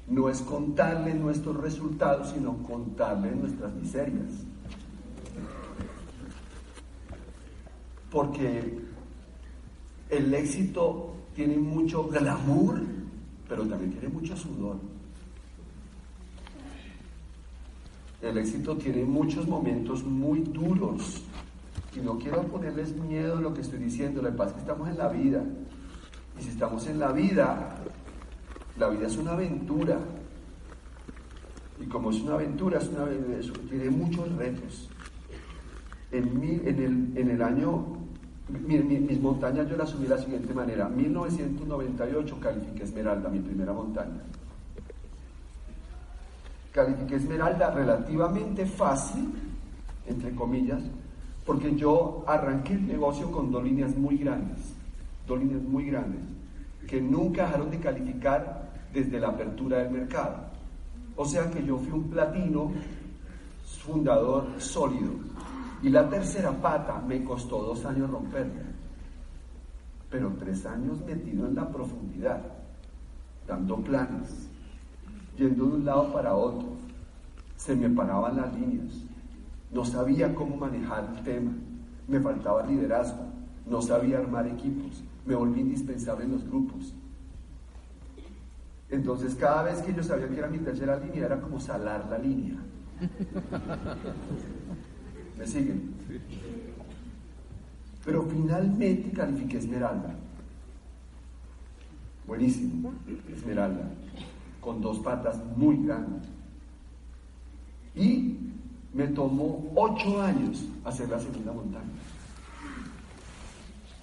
D: no es contarles nuestros resultados, sino contarles nuestras miserias. Porque El éxito tiene mucho glamour, pero también tiene mucho sudor. El éxito tiene muchos momentos muy duros. Y no quiero ponerles miedo a lo que estoy diciendo, lo que es que estamos en la vida. Y si estamos en la vida, la vida es una aventura. Y como es una aventura, es una, tiene muchos retos. En, en, el, en el año, mis montañas yo las subí de la siguiente manera. 1998 califiqué Esmeralda, mi primera montaña. Califiqué Esmeralda relativamente fácil, entre comillas, porque yo arranqué el negocio con dos líneas muy grandes, dos líneas muy grandes, que nunca dejaron de calificar desde la apertura del mercado. O sea que yo fui un platino fundador sólido. Y la tercera pata me costó dos años romperla, pero tres años metido en la profundidad, dando planes, yendo de un lado para otro. Se me paraban las líneas, no sabía cómo manejar el tema, me faltaba liderazgo, no sabía armar equipos, me volví indispensable en los grupos. Entonces cada vez que yo sabía que era mi tercera línea era como salar la línea. ¿Me siguen? Pero finalmente califiqué Esmeralda. Buenísimo, Esmeralda, con dos patas muy grandes. Y me tomó ocho años hacer la segunda montaña.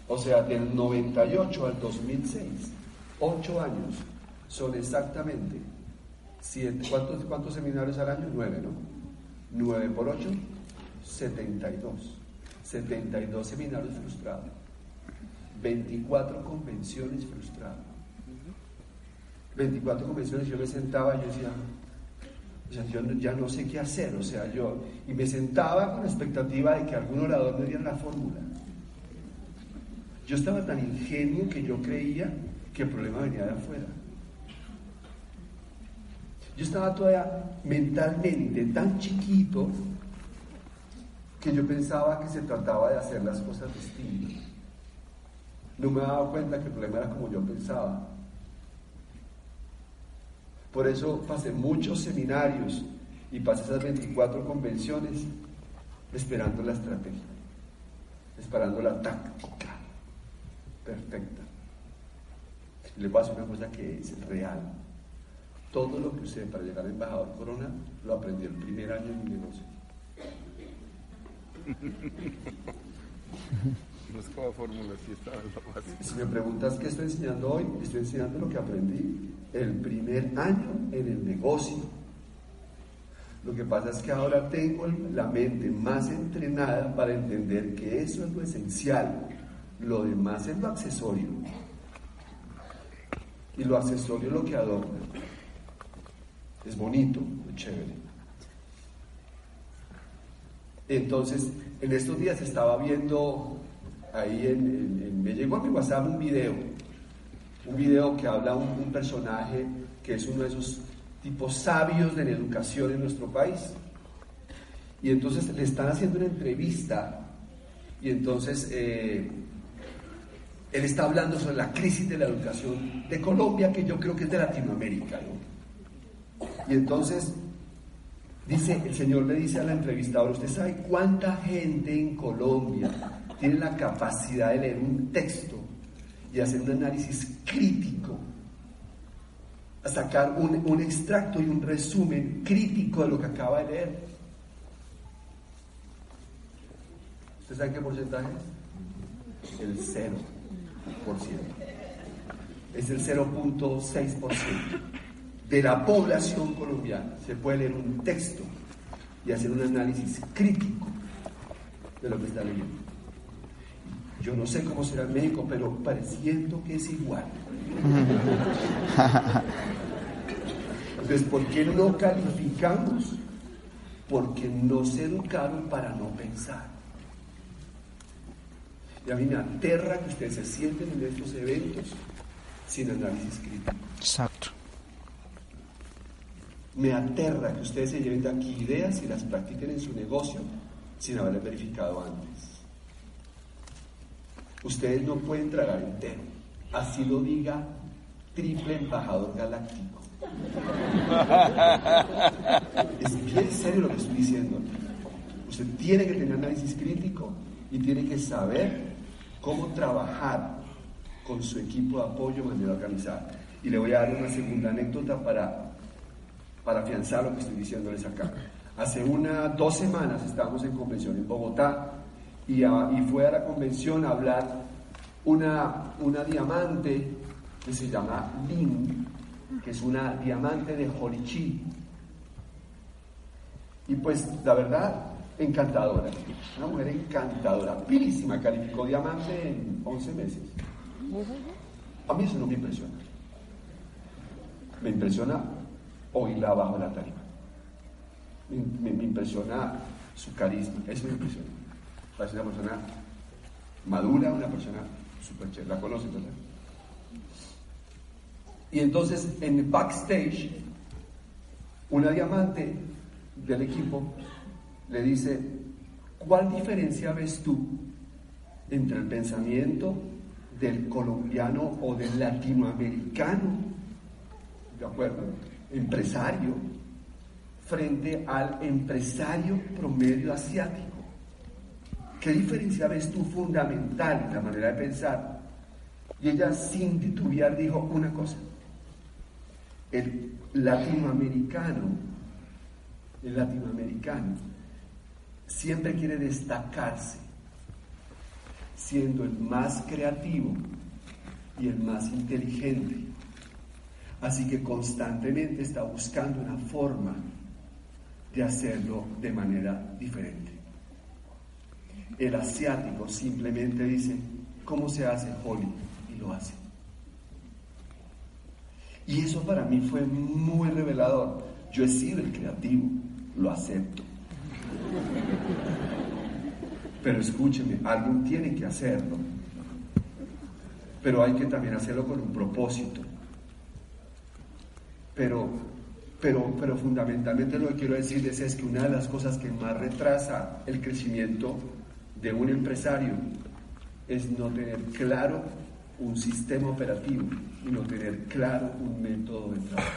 D: O sea, del 98 al 2006, ocho años son exactamente. ¿Cuántos, cuántos seminarios al año? Nueve, ¿no? Nueve por ocho, 72. 72 seminarios frustrados. 24 convenciones frustradas. 24 convenciones, yo me sentaba y yo decía, o sea, yo ya no sé qué hacer, o sea, yo, y me sentaba con la expectativa de que algún orador me diera la fórmula. Yo estaba tan ingenuo que yo creía que el problema venía de afuera. Yo estaba todavía mentalmente tan chiquito que yo pensaba que se trataba de hacer las cosas distintas. No me daba cuenta que el problema era como yo pensaba. Por eso pasé muchos seminarios y pasé esas 24 convenciones esperando la estrategia, esperando la táctica perfecta. Le paso una cosa que es real. Todo lo que usted para llegar a embajador Corona lo aprendió el primer año en mi negocio. <laughs> Si me preguntas qué estoy enseñando hoy, estoy enseñando lo que aprendí el primer año en el negocio. Lo que pasa es que ahora tengo la mente más entrenada para entender que eso es lo esencial. Lo demás es lo accesorio. Y lo accesorio es lo que adorna. Es bonito, es chévere. Entonces, en estos días estaba viendo ahí en, me llegó a mi WhatsApp un video, un video que habla un, un personaje que es uno de esos tipos sabios de la educación en nuestro país. Y entonces le están haciendo una entrevista y entonces eh, él está hablando sobre la crisis de la educación de Colombia, que yo creo que es de Latinoamérica. Y entonces dice, el señor le dice a la entrevistadora, ¿usted sabe cuánta gente en Colombia tiene la capacidad de leer un texto y hacer un análisis crítico, sacar un, un extracto y un resumen crítico de lo que acaba de leer? ¿Usted sabe qué porcentaje es? El 0%. Es el 0.6% de la población colombiana. Se puede leer un texto y hacer un análisis crítico de lo que está leyendo. Yo no sé cómo será el médico, pero pareciendo que es igual. Entonces, ¿por qué no calificamos? Porque no se educaron para no pensar. Y a mí me aterra que ustedes se sienten en estos eventos sin análisis crítico.
E: Exacto.
D: Me aterra que ustedes se lleven de aquí ideas y las practiquen en su negocio sin haberlas verificado antes. Ustedes no pueden tragar entero. Así lo diga triple embajador galáctico. Es bien serio lo que estoy diciendo. Usted tiene que tener análisis crítico y tiene que saber cómo trabajar con su equipo de apoyo de manera organizada. Y le voy a dar una segunda anécdota para, para afianzar lo que estoy diciéndoles acá. Hace unas dos semanas estábamos en convención en Bogotá y, fue a la convención a hablar una, una diamante que se llama Lin, que es una diamante de Horichi. Y pues la verdad, encantadora, una mujer encantadora, pilísima, calificó diamante en 11 meses. A mí eso no me impresiona. Me impresiona oírla abajo de la tarima. Me, impresiona su carisma, eso me impresiona. Parece una persona madura, una persona super chévere. ¿La conocen, verdad? Y entonces en el backstage, una diamante del equipo le dice, ¿cuál diferencia ves tú entre el pensamiento del colombiano o del latinoamericano, ¿de acuerdo? Empresario, frente al empresario promedio asiático. ¿Qué diferencia ves tú fundamental en la manera de pensar? Y ella sin titubear dijo una cosa. El latinoamericano, el latinoamericano siempre quiere destacarse siendo el más creativo y el más inteligente. Así que constantemente está buscando una forma de hacerlo de manera diferente. El asiático simplemente dice, ¿cómo se hace Holly? Y lo hace. Y eso para mí fue muy revelador. Yo he sido el creativo, lo acepto. Pero escúcheme, alguien tiene que hacerlo. Pero hay que también hacerlo con un propósito. Pero, pero, pero fundamentalmente lo que quiero decirles es que una de las cosas que más retrasa el crecimiento de un empresario es no tener claro un sistema operativo y no tener claro un método de trabajo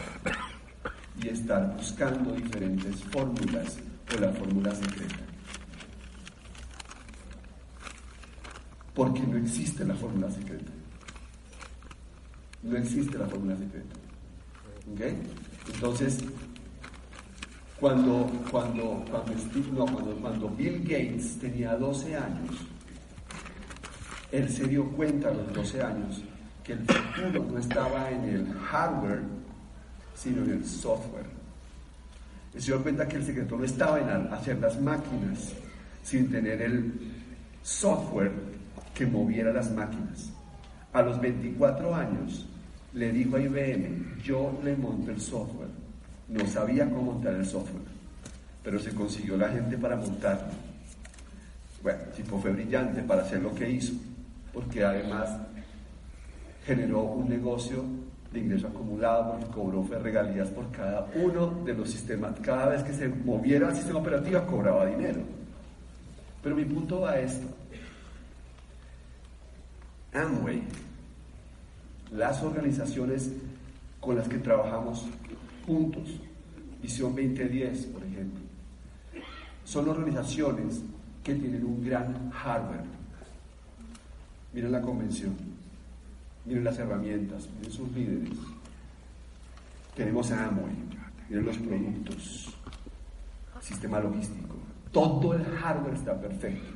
D: y estar buscando diferentes fórmulas o la fórmula secreta. Porque no existe la fórmula secreta. No existe la fórmula secreta. ¿Ok? Entonces, cuando, cuando, cuando, cuando, cuando Bill Gates tenía 12 años, él se dio cuenta a los 12 años que el futuro no estaba en el hardware, sino en el software. Él se dio cuenta que el secreto no estaba en hacer las máquinas, sin tener el software que moviera las máquinas. A los 24 años le dijo a IBM, yo le monto el software. No sabía cómo montar el software, pero se consiguió la gente para montarlo. Bueno, tipo fue brillante para hacer lo que hizo porque además generó un negocio de ingreso acumulado porque cobró regalías por cada uno de los sistemas. Cada vez que se moviera el sistema operativo cobraba dinero. Pero mi punto va a esto. Amway, las organizaciones con las que trabajamos juntos, Visión 2010, por ejemplo, son organizaciones que tienen un gran hardware Miren la convención, miren las herramientas, miren sus líderes. Tenemos a Amway, miren los productos, sistema logístico. Todo el hardware está perfecto.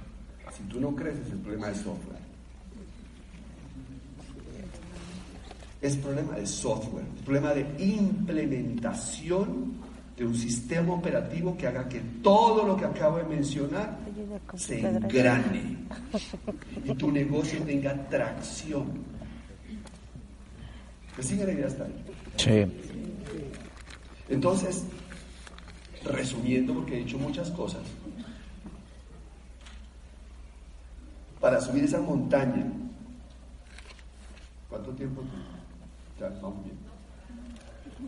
D: Si tú no crees, es el problema de software. Es problema de software, es problema de implementación de un sistema operativo que haga que todo lo que acabo de mencionar se engrane <laughs> y tu negocio tenga tracción. ¿Me sigue la idea hasta ahí?
C: Sí.
D: Entonces, resumiendo, porque he dicho muchas cosas, para subir esa montaña, ¿cuánto tiempo?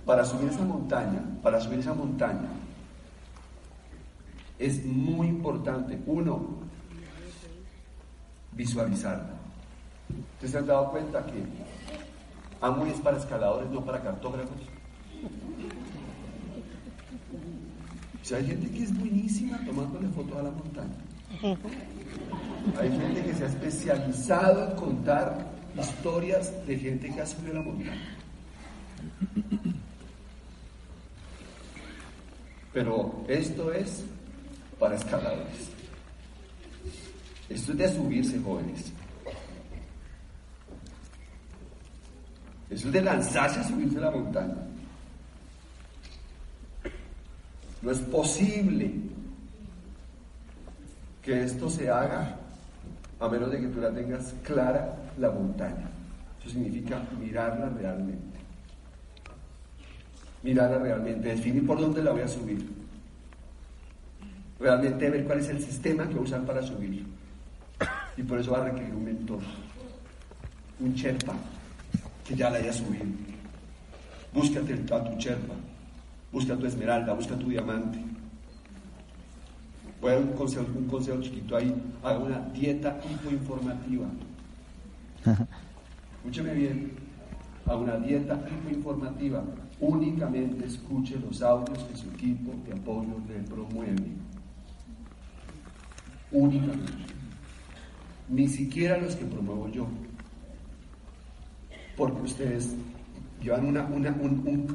D: Para subir esa montaña, para subir esa montaña, es muy importante, uno, visualizarla. ¿Ustedes se han dado cuenta que Amway es para escaladores, no para cartógrafos? O sea, hay gente que es buenísima tomándole fotos a la montaña. Hay gente que se ha especializado en contar historias de gente que ha subido la montaña. Pero esto es para escaladores. Esto es de subirse, jóvenes. Eso es de lanzarse a subirse la montaña. No es posible que esto se haga a menos de que tú la tengas clara la montaña. Eso significa mirarla realmente. Mirarla realmente, definir por dónde la voy a subir. Realmente ver cuál es el sistema que voy a usar para subir. Y por eso va a requerir un mentor, un cherpa, que ya la haya subido. Búscate a tu cherpa, busca tu esmeralda, busca tu diamante. Voy a dar un consejo, un consejo chiquito ahí. Haga una dieta hipoinformativa. <laughs> Escúcheme bien. Haga una dieta hipoinformativa. Únicamente escuche los audios que su equipo de apoyo le promueve. Únicamente. Ni siquiera los que promuevo yo. Porque ustedes llevan una, una,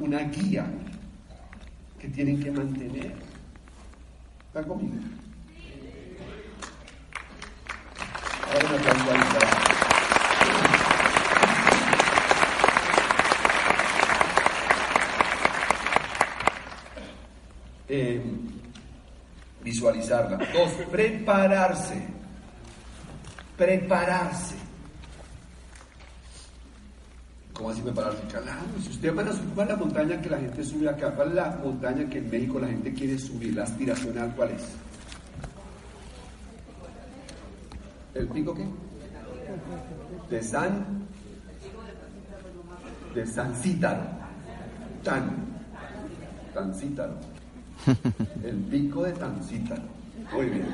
D: una guía que tienen que mantener. ¿Están conmigo? Ahora me eh, visualizarla. Dos, prepararse. Prepararse. ¿Cómo así prepararse? Claro, si usted va a subir la montaña que la gente sube acá, ¿cuál es la montaña que en México la gente quiere subir? La aspiracional, ¿cuál es? ¿El pico qué? De San. De San Cítaro. Tan. Tan Cítaro. <laughs> El pico de Tancítaro. Muy bien.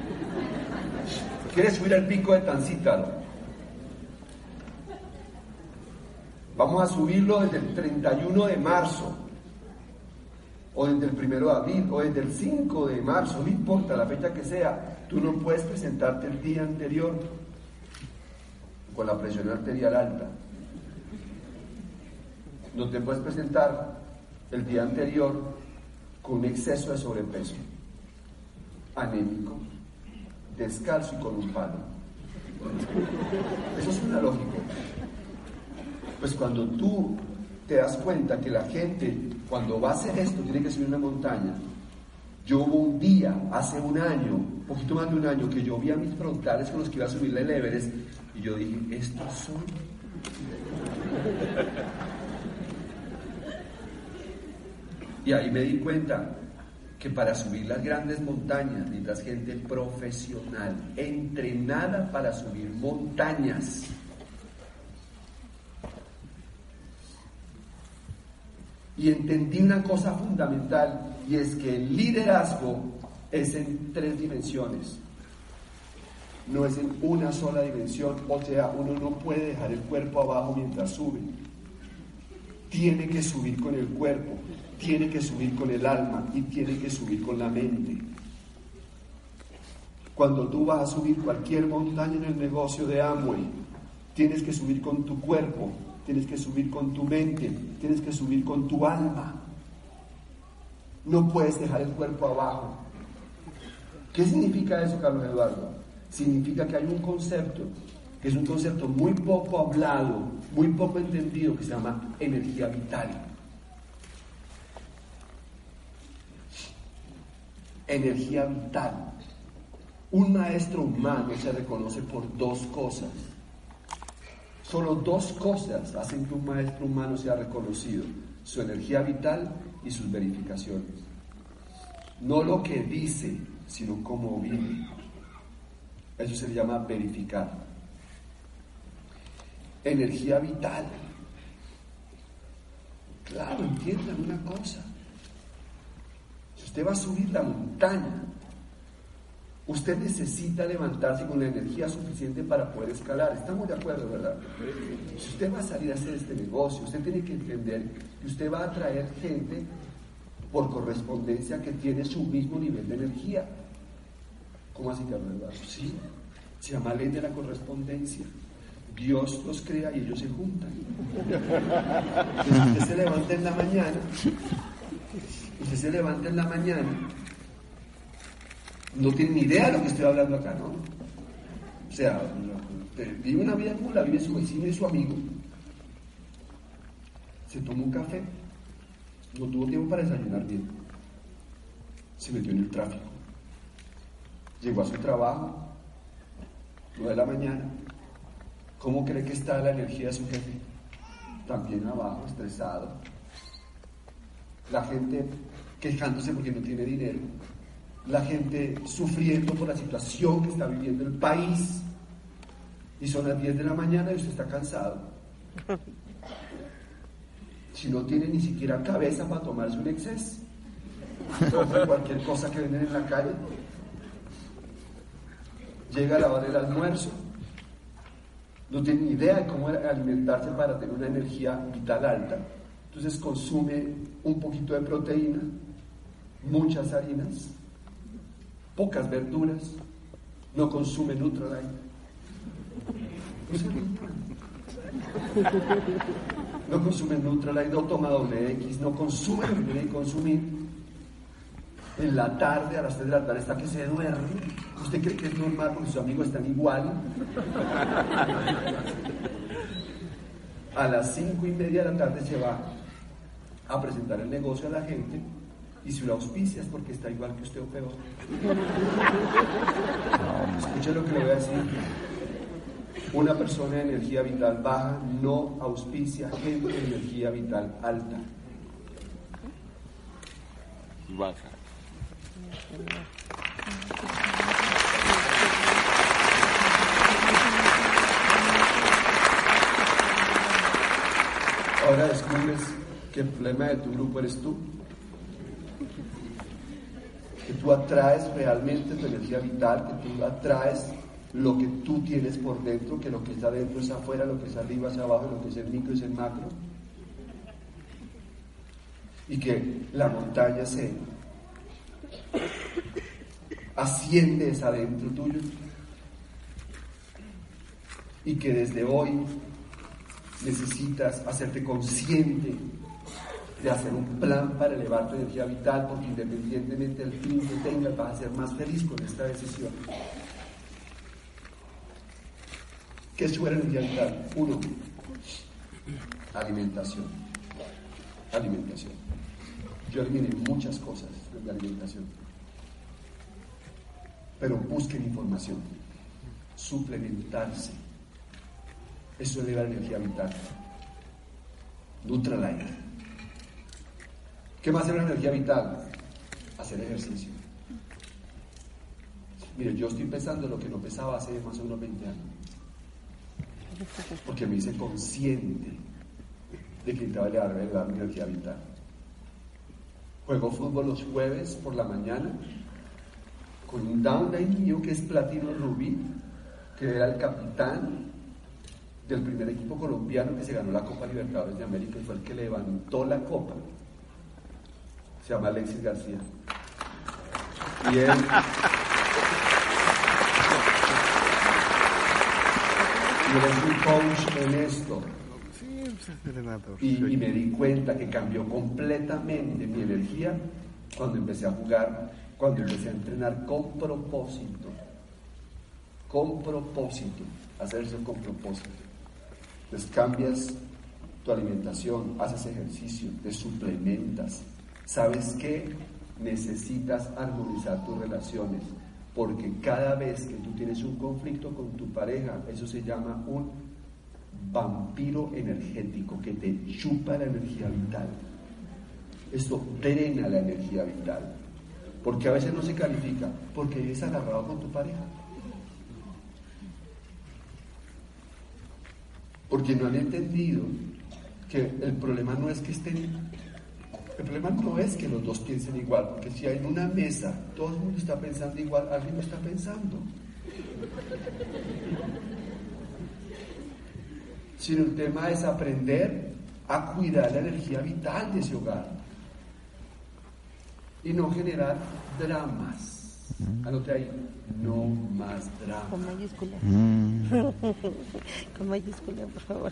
D: ¿Quieres subir al pico de Tancítaro? Vamos a subirlo desde el 31 de marzo, o desde el 1 de abril, o desde el 5 de marzo, no importa la fecha que sea. Tú no puedes presentarte el día anterior con la presión arterial alta. No te puedes presentar el día anterior con un exceso de sobrepeso, anémico, descalzo y con un palo. Eso es una lógica. Pues cuando tú te das cuenta que la gente, cuando va a hacer esto, tiene que subir una montaña. Yo hubo un día, hace un año, poquito más de un año, que yo vi a mis frontales con los que iba a subir el Everest y yo dije, estos son Y ahí me di cuenta que para subir las grandes montañas necesitas gente profesional, entrenada para subir montañas. Y entendí una cosa fundamental y es que el liderazgo es en tres dimensiones. No es en una sola dimensión, o sea, uno no puede dejar el cuerpo abajo mientras sube. Tiene que subir con el cuerpo tiene que subir con el alma y tiene que subir con la mente. Cuando tú vas a subir cualquier montaña en el negocio de Amway, tienes que subir con tu cuerpo, tienes que subir con tu mente, tienes que subir con tu alma. No puedes dejar el cuerpo abajo. ¿Qué significa eso, Carlos Eduardo? Significa que hay un concepto, que es un concepto muy poco hablado, muy poco entendido, que se llama energía vital. Energía vital. Un maestro humano se reconoce por dos cosas. Solo dos cosas hacen que un maestro humano sea reconocido. Su energía vital y sus verificaciones. No lo que dice, sino cómo vive. Eso se llama verificar. Energía vital. Claro, entiendan una cosa. Usted va a subir la montaña. Usted necesita levantarse con la energía suficiente para poder escalar. Estamos de acuerdo, ¿verdad? Si usted va a salir a hacer este negocio, usted tiene que entender que usted va a atraer gente por correspondencia que tiene su mismo nivel de energía. ¿Cómo así que verdad? Sí, se llama ley de la correspondencia. Dios los crea y ellos se juntan. Entonces <laughs> usted se levanta en la mañana, usted se levanta en la mañana, no tiene ni idea de lo que estoy hablando acá, ¿no? O sea, vive una vida como vive su vecino y su amigo. Se tomó un café, no tuvo tiempo para desayunar bien. Se metió en el tráfico. Llegó a su trabajo, 9 de la mañana. ¿Cómo cree que está la energía de su jefe? También abajo, estresado. La gente quejándose porque no tiene dinero. La gente sufriendo por la situación que está viviendo el país. Y son las 10 de la mañana y usted está cansado. Si no tiene ni siquiera cabeza para tomarse un exceso. cualquier cosa que venden en la calle. Llega la hora del almuerzo no tiene ni idea de cómo alimentarse para tener una energía vital alta. Entonces consume un poquito de proteína, muchas harinas, pocas verduras, no consume Nutralite. No consume Nutralite, no toma doble X, no consume lo que tiene que consumir en la tarde, a las 3 de la tarde, está que se duerme. ¿Usted cree que es normal porque sus amigos están igual? A las 5 y media de la tarde se va a presentar el negocio a la gente y si lo auspicia es porque está igual que usted o peor. Escuche lo que le voy a decir. Una persona de energía vital baja no auspicia gente de energía vital alta. Baja. Ahora descubres que el problema de tu grupo eres tú. Que tú atraes realmente tu energía vital, que tú atraes lo que tú tienes por dentro, que lo que está dentro es afuera, lo que es arriba es abajo, lo que es el micro es el macro. Y que la montaña se asciendes adentro tuyo y que desde hoy necesitas hacerte consciente de hacer un plan para elevar tu energía vital, porque independientemente del fin que tengas, vas a ser más feliz con esta decisión. ¿Qué es tu energía vital? Uno, alimentación. Alimentación. Yo eliminé muchas cosas de la alimentación pero busquen información, suplementarse. Eso eleva la energía vital. Nutralite. ¿Qué más es la energía vital? Hacer ejercicio. Mire, yo estoy pensando lo que no pesaba hace más o menos 20 años. Porque me hice consciente de que necesitaba elevar mi energía vital. Juego fútbol los jueves por la mañana con un downline mío que es Platino Rubí, que era el capitán del primer equipo colombiano que se ganó la Copa Libertadores de América y fue el que levantó la copa. Se llama Alexis García. Y él. y él es un coach en esto. Y, y me di cuenta que cambió completamente mi energía cuando empecé a jugar cuando empecé a entrenar con propósito, con propósito, hacerse con propósito. Entonces cambias tu alimentación, haces ejercicio, te suplementas. ¿Sabes qué? Necesitas armonizar tus relaciones, porque cada vez que tú tienes un conflicto con tu pareja, eso se llama un vampiro energético que te chupa la energía vital. Esto drena la energía vital. Porque a veces no se califica, porque eres agarrado con tu pareja. Porque no han entendido que el problema no es que estén El problema no es que los dos piensen igual, porque si hay una mesa, todo el mundo está pensando igual, alguien no está pensando. Sino el tema es aprender a cuidar la energía vital de ese hogar y no generar dramas. Anote ahí, no más drama.
E: Con mayúscula. <laughs> Con mayúscula, por favor.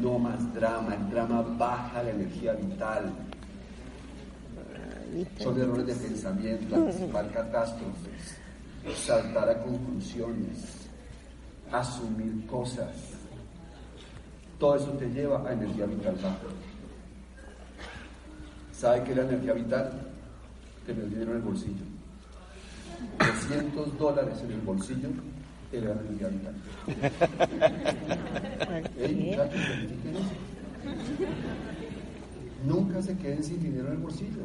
D: No más drama, el drama baja la energía vital. Son errores de pensamiento, anticipar catástrofes, saltar a conclusiones, asumir cosas. Todo eso te lleva a energía vital baja. ¿Sabe qué es la energía vital? Tener dinero en el bolsillo. 300 dólares en el bolsillo era la energía vital. Ey, muchachos, verifiquen eso. Nunca se queden sin dinero en el bolsillo.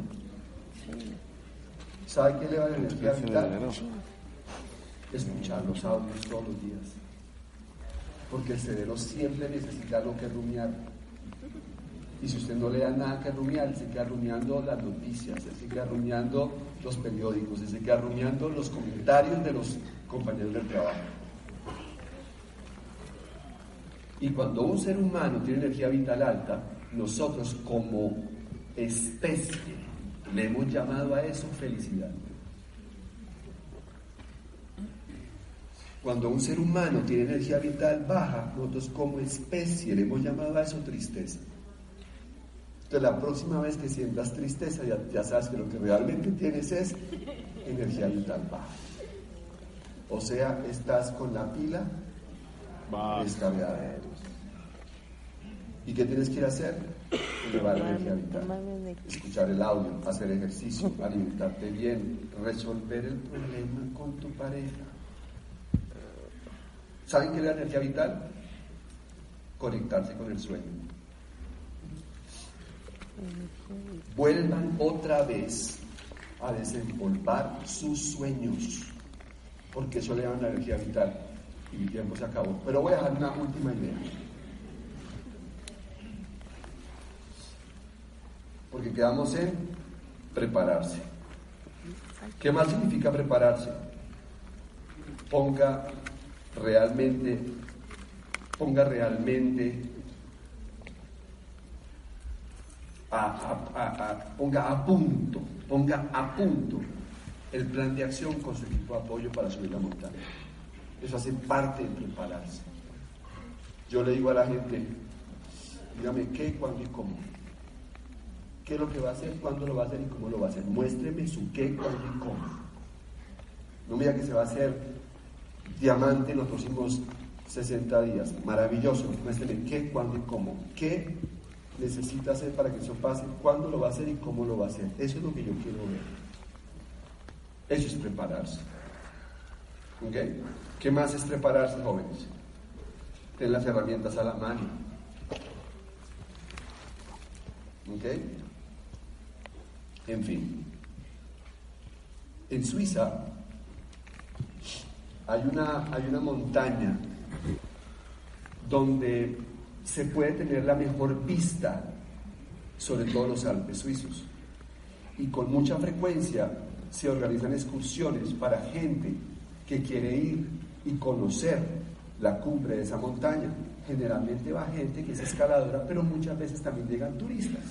D: ¿Sabe qué eleva la energía vital? Escuchar los audios todos los días. Porque el cerebro siempre necesita algo que rumiar. Y si usted no le da nada que rumiar, se queda rumiando las noticias, se queda rumiando los periódicos, se queda rumiando los comentarios de los compañeros del trabajo. Y cuando un ser humano tiene energía vital alta, nosotros como especie le hemos llamado a eso felicidad. Cuando un ser humano tiene energía vital baja, nosotros como especie le hemos llamado a eso tristeza. Entonces la próxima vez que sientas tristeza ya, ya sabes que lo que realmente tienes es energía vital baja. O sea, estás con la pila descargada. ¿Y qué tienes que ir a hacer? Elevar la energía vital. Escuchar el audio, hacer ejercicio, <laughs> alimentarte bien, resolver el problema con tu pareja. ¿Saben qué es la energía vital? Conectarse con el sueño. Vuelvan otra vez a desempolvar sus sueños, porque eso le da una energía vital. Y mi tiempo se acabó. Pero voy a dejar una última idea. Porque quedamos en prepararse. ¿Qué más significa prepararse? Ponga realmente, ponga realmente a, ponga a punto, ponga a punto el plan de acción con su equipo de apoyo para subir la montaña. Eso hace parte de prepararse. Yo le digo a la gente, dígame qué, cuándo y cómo. ¿Qué es lo que va a hacer, cuándo lo va a hacer y cómo lo va a hacer? Muéstreme su qué, cuándo y cómo. No me que se va a hacer diamante en los próximos 60 días. Maravilloso. Muéstreme qué, cuándo y cómo. ¿Qué necesita hacer para que eso pase? ¿Cuándo lo va a hacer y cómo lo va a hacer? Eso es lo que yo quiero ver. Eso es prepararse. ¿Ok? ¿Qué más es prepararse, jóvenes? Tener las herramientas a la mano. ¿Ok? En fin. En Suiza hay una, hay una montaña donde se puede tener la mejor vista sobre todos los Alpes suizos. Y con mucha frecuencia se organizan excursiones para gente que quiere ir y conocer la cumbre de esa montaña. Generalmente va gente que es escaladora, pero muchas veces también llegan turistas.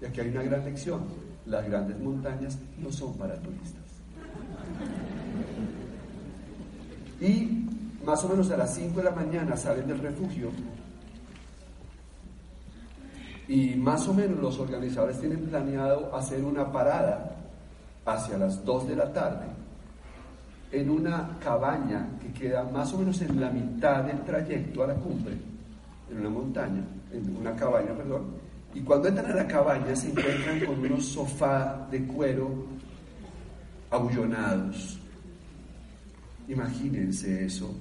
D: Y aquí hay una gran lección. Las grandes montañas no son para turistas. Y más o menos a las 5 de la mañana salen del refugio y más o menos los organizadores tienen planeado hacer una parada hacia las 2 de la tarde en una cabaña que queda más o menos en la mitad del trayecto a la cumbre, en una montaña, en una cabaña, perdón, y cuando entran a la cabaña se encuentran con unos sofás de cuero abullonados. Imagínense eso,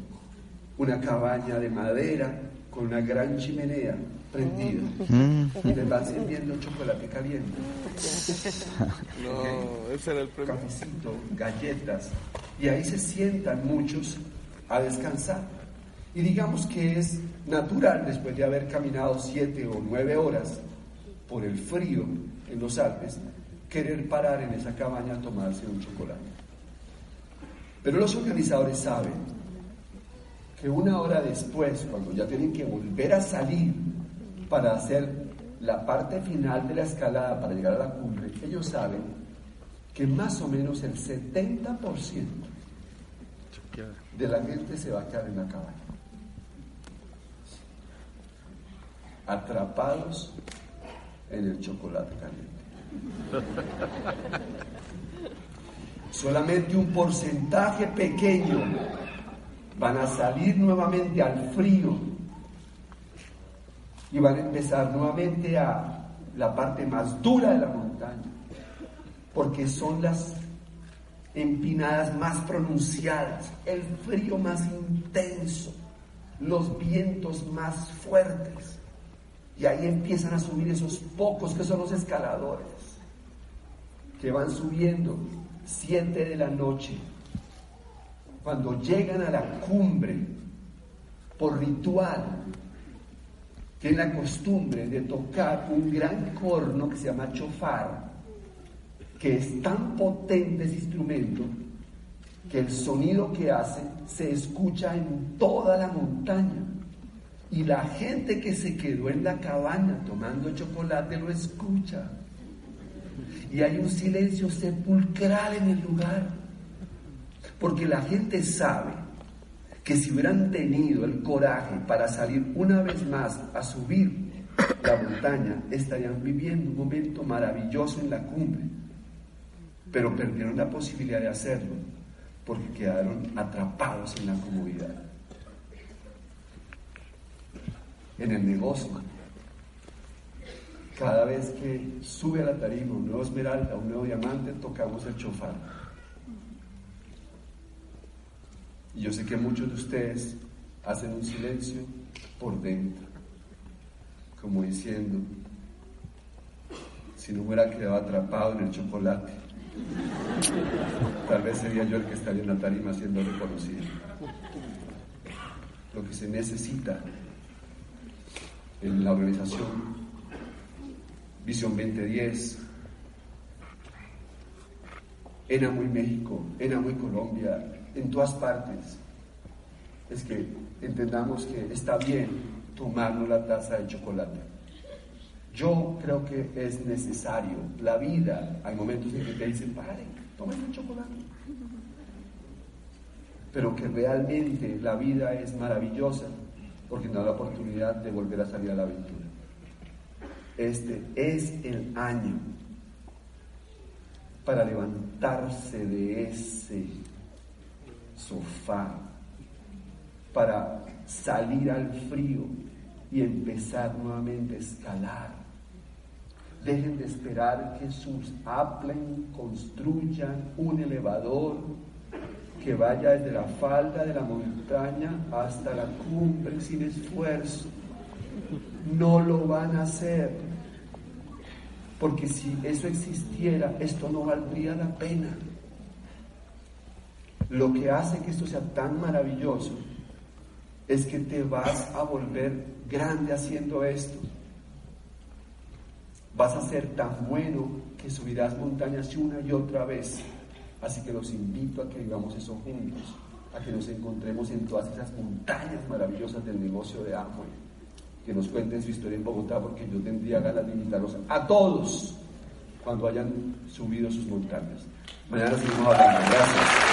D: una cabaña de madera con una gran chimenea prendida y les van sirviendo chocolate caliente. <laughs>
F: No, ese era el premio.
D: Cafecito, galletas, y ahí se sientan muchos a descansar. Y digamos que es natural, después de haber caminado siete o nueve horas por el frío en los Alpes, querer parar en esa cabaña a tomarse un chocolate. Pero los organizadores saben que una hora después, cuando ya tienen que volver a salir para hacer la parte final de la escalada para llegar a la cumbre, ellos saben que más o menos el 70% de la gente se va a quedar en la cabaña. Atrapados en el chocolate caliente. Solamente un porcentaje pequeño van a salir nuevamente al frío y van a empezar nuevamente a la parte más dura de la montaña, porque son las empinadas más pronunciadas, el frío más intenso, los vientos más fuertes. Y ahí empiezan a subir esos pocos que son los escaladores, que van subiendo siete de la noche. Cuando llegan a la cumbre, por ritual, tienen la costumbre de tocar un gran corno que se llama chofar, que es tan potente ese instrumento que el sonido que hace se escucha en toda la montaña. Y la gente que se quedó en la cabaña tomando chocolate lo escucha. Y hay un silencio sepulcral en el lugar. Porque la gente sabe que si hubieran tenido el coraje para salir una vez más a subir la montaña, estarían viviendo un momento maravilloso en la cumbre. Pero perdieron la posibilidad de hacerlo porque quedaron atrapados en la comodidad en el negocio. Cada vez que sube a la tarima un nuevo esmeralda, un nuevo diamante, tocamos el chofar. Y yo sé que muchos de ustedes hacen un silencio por dentro, como diciendo, si no hubiera quedado atrapado en el chocolate, tal vez sería yo el que estaría en la tarima siendo reconocido. Lo que se necesita en la organización Visión 2010, en Amuy México, en Colombia, en todas partes, es que entendamos que está bien tomarnos la taza de chocolate. Yo creo que es necesario. La vida, hay momentos en que te dicen, pare, tomen un chocolate. Pero que realmente la vida es maravillosa porque nos da la oportunidad de volver a salir a la aventura. Este es el año para levantarse de ese sofá, para salir al frío y empezar nuevamente a escalar. Dejen de esperar que sus Aplen construyan un elevador que vaya desde la falda de la montaña hasta la cumbre sin esfuerzo. No lo van a hacer. Porque si eso existiera, esto no valdría la pena. Lo que hace que esto sea tan maravilloso es que te vas a volver grande haciendo esto. Vas a ser tan bueno que subirás montañas una y otra vez Así que los invito a que vivamos eso juntos, a que nos encontremos en todas esas montañas maravillosas del negocio de Amway, que nos cuenten su historia en Bogotá, porque yo tendría ganas de invitarlos a todos cuando hayan subido sus montañas. Mañana seguimos hablando. Gracias.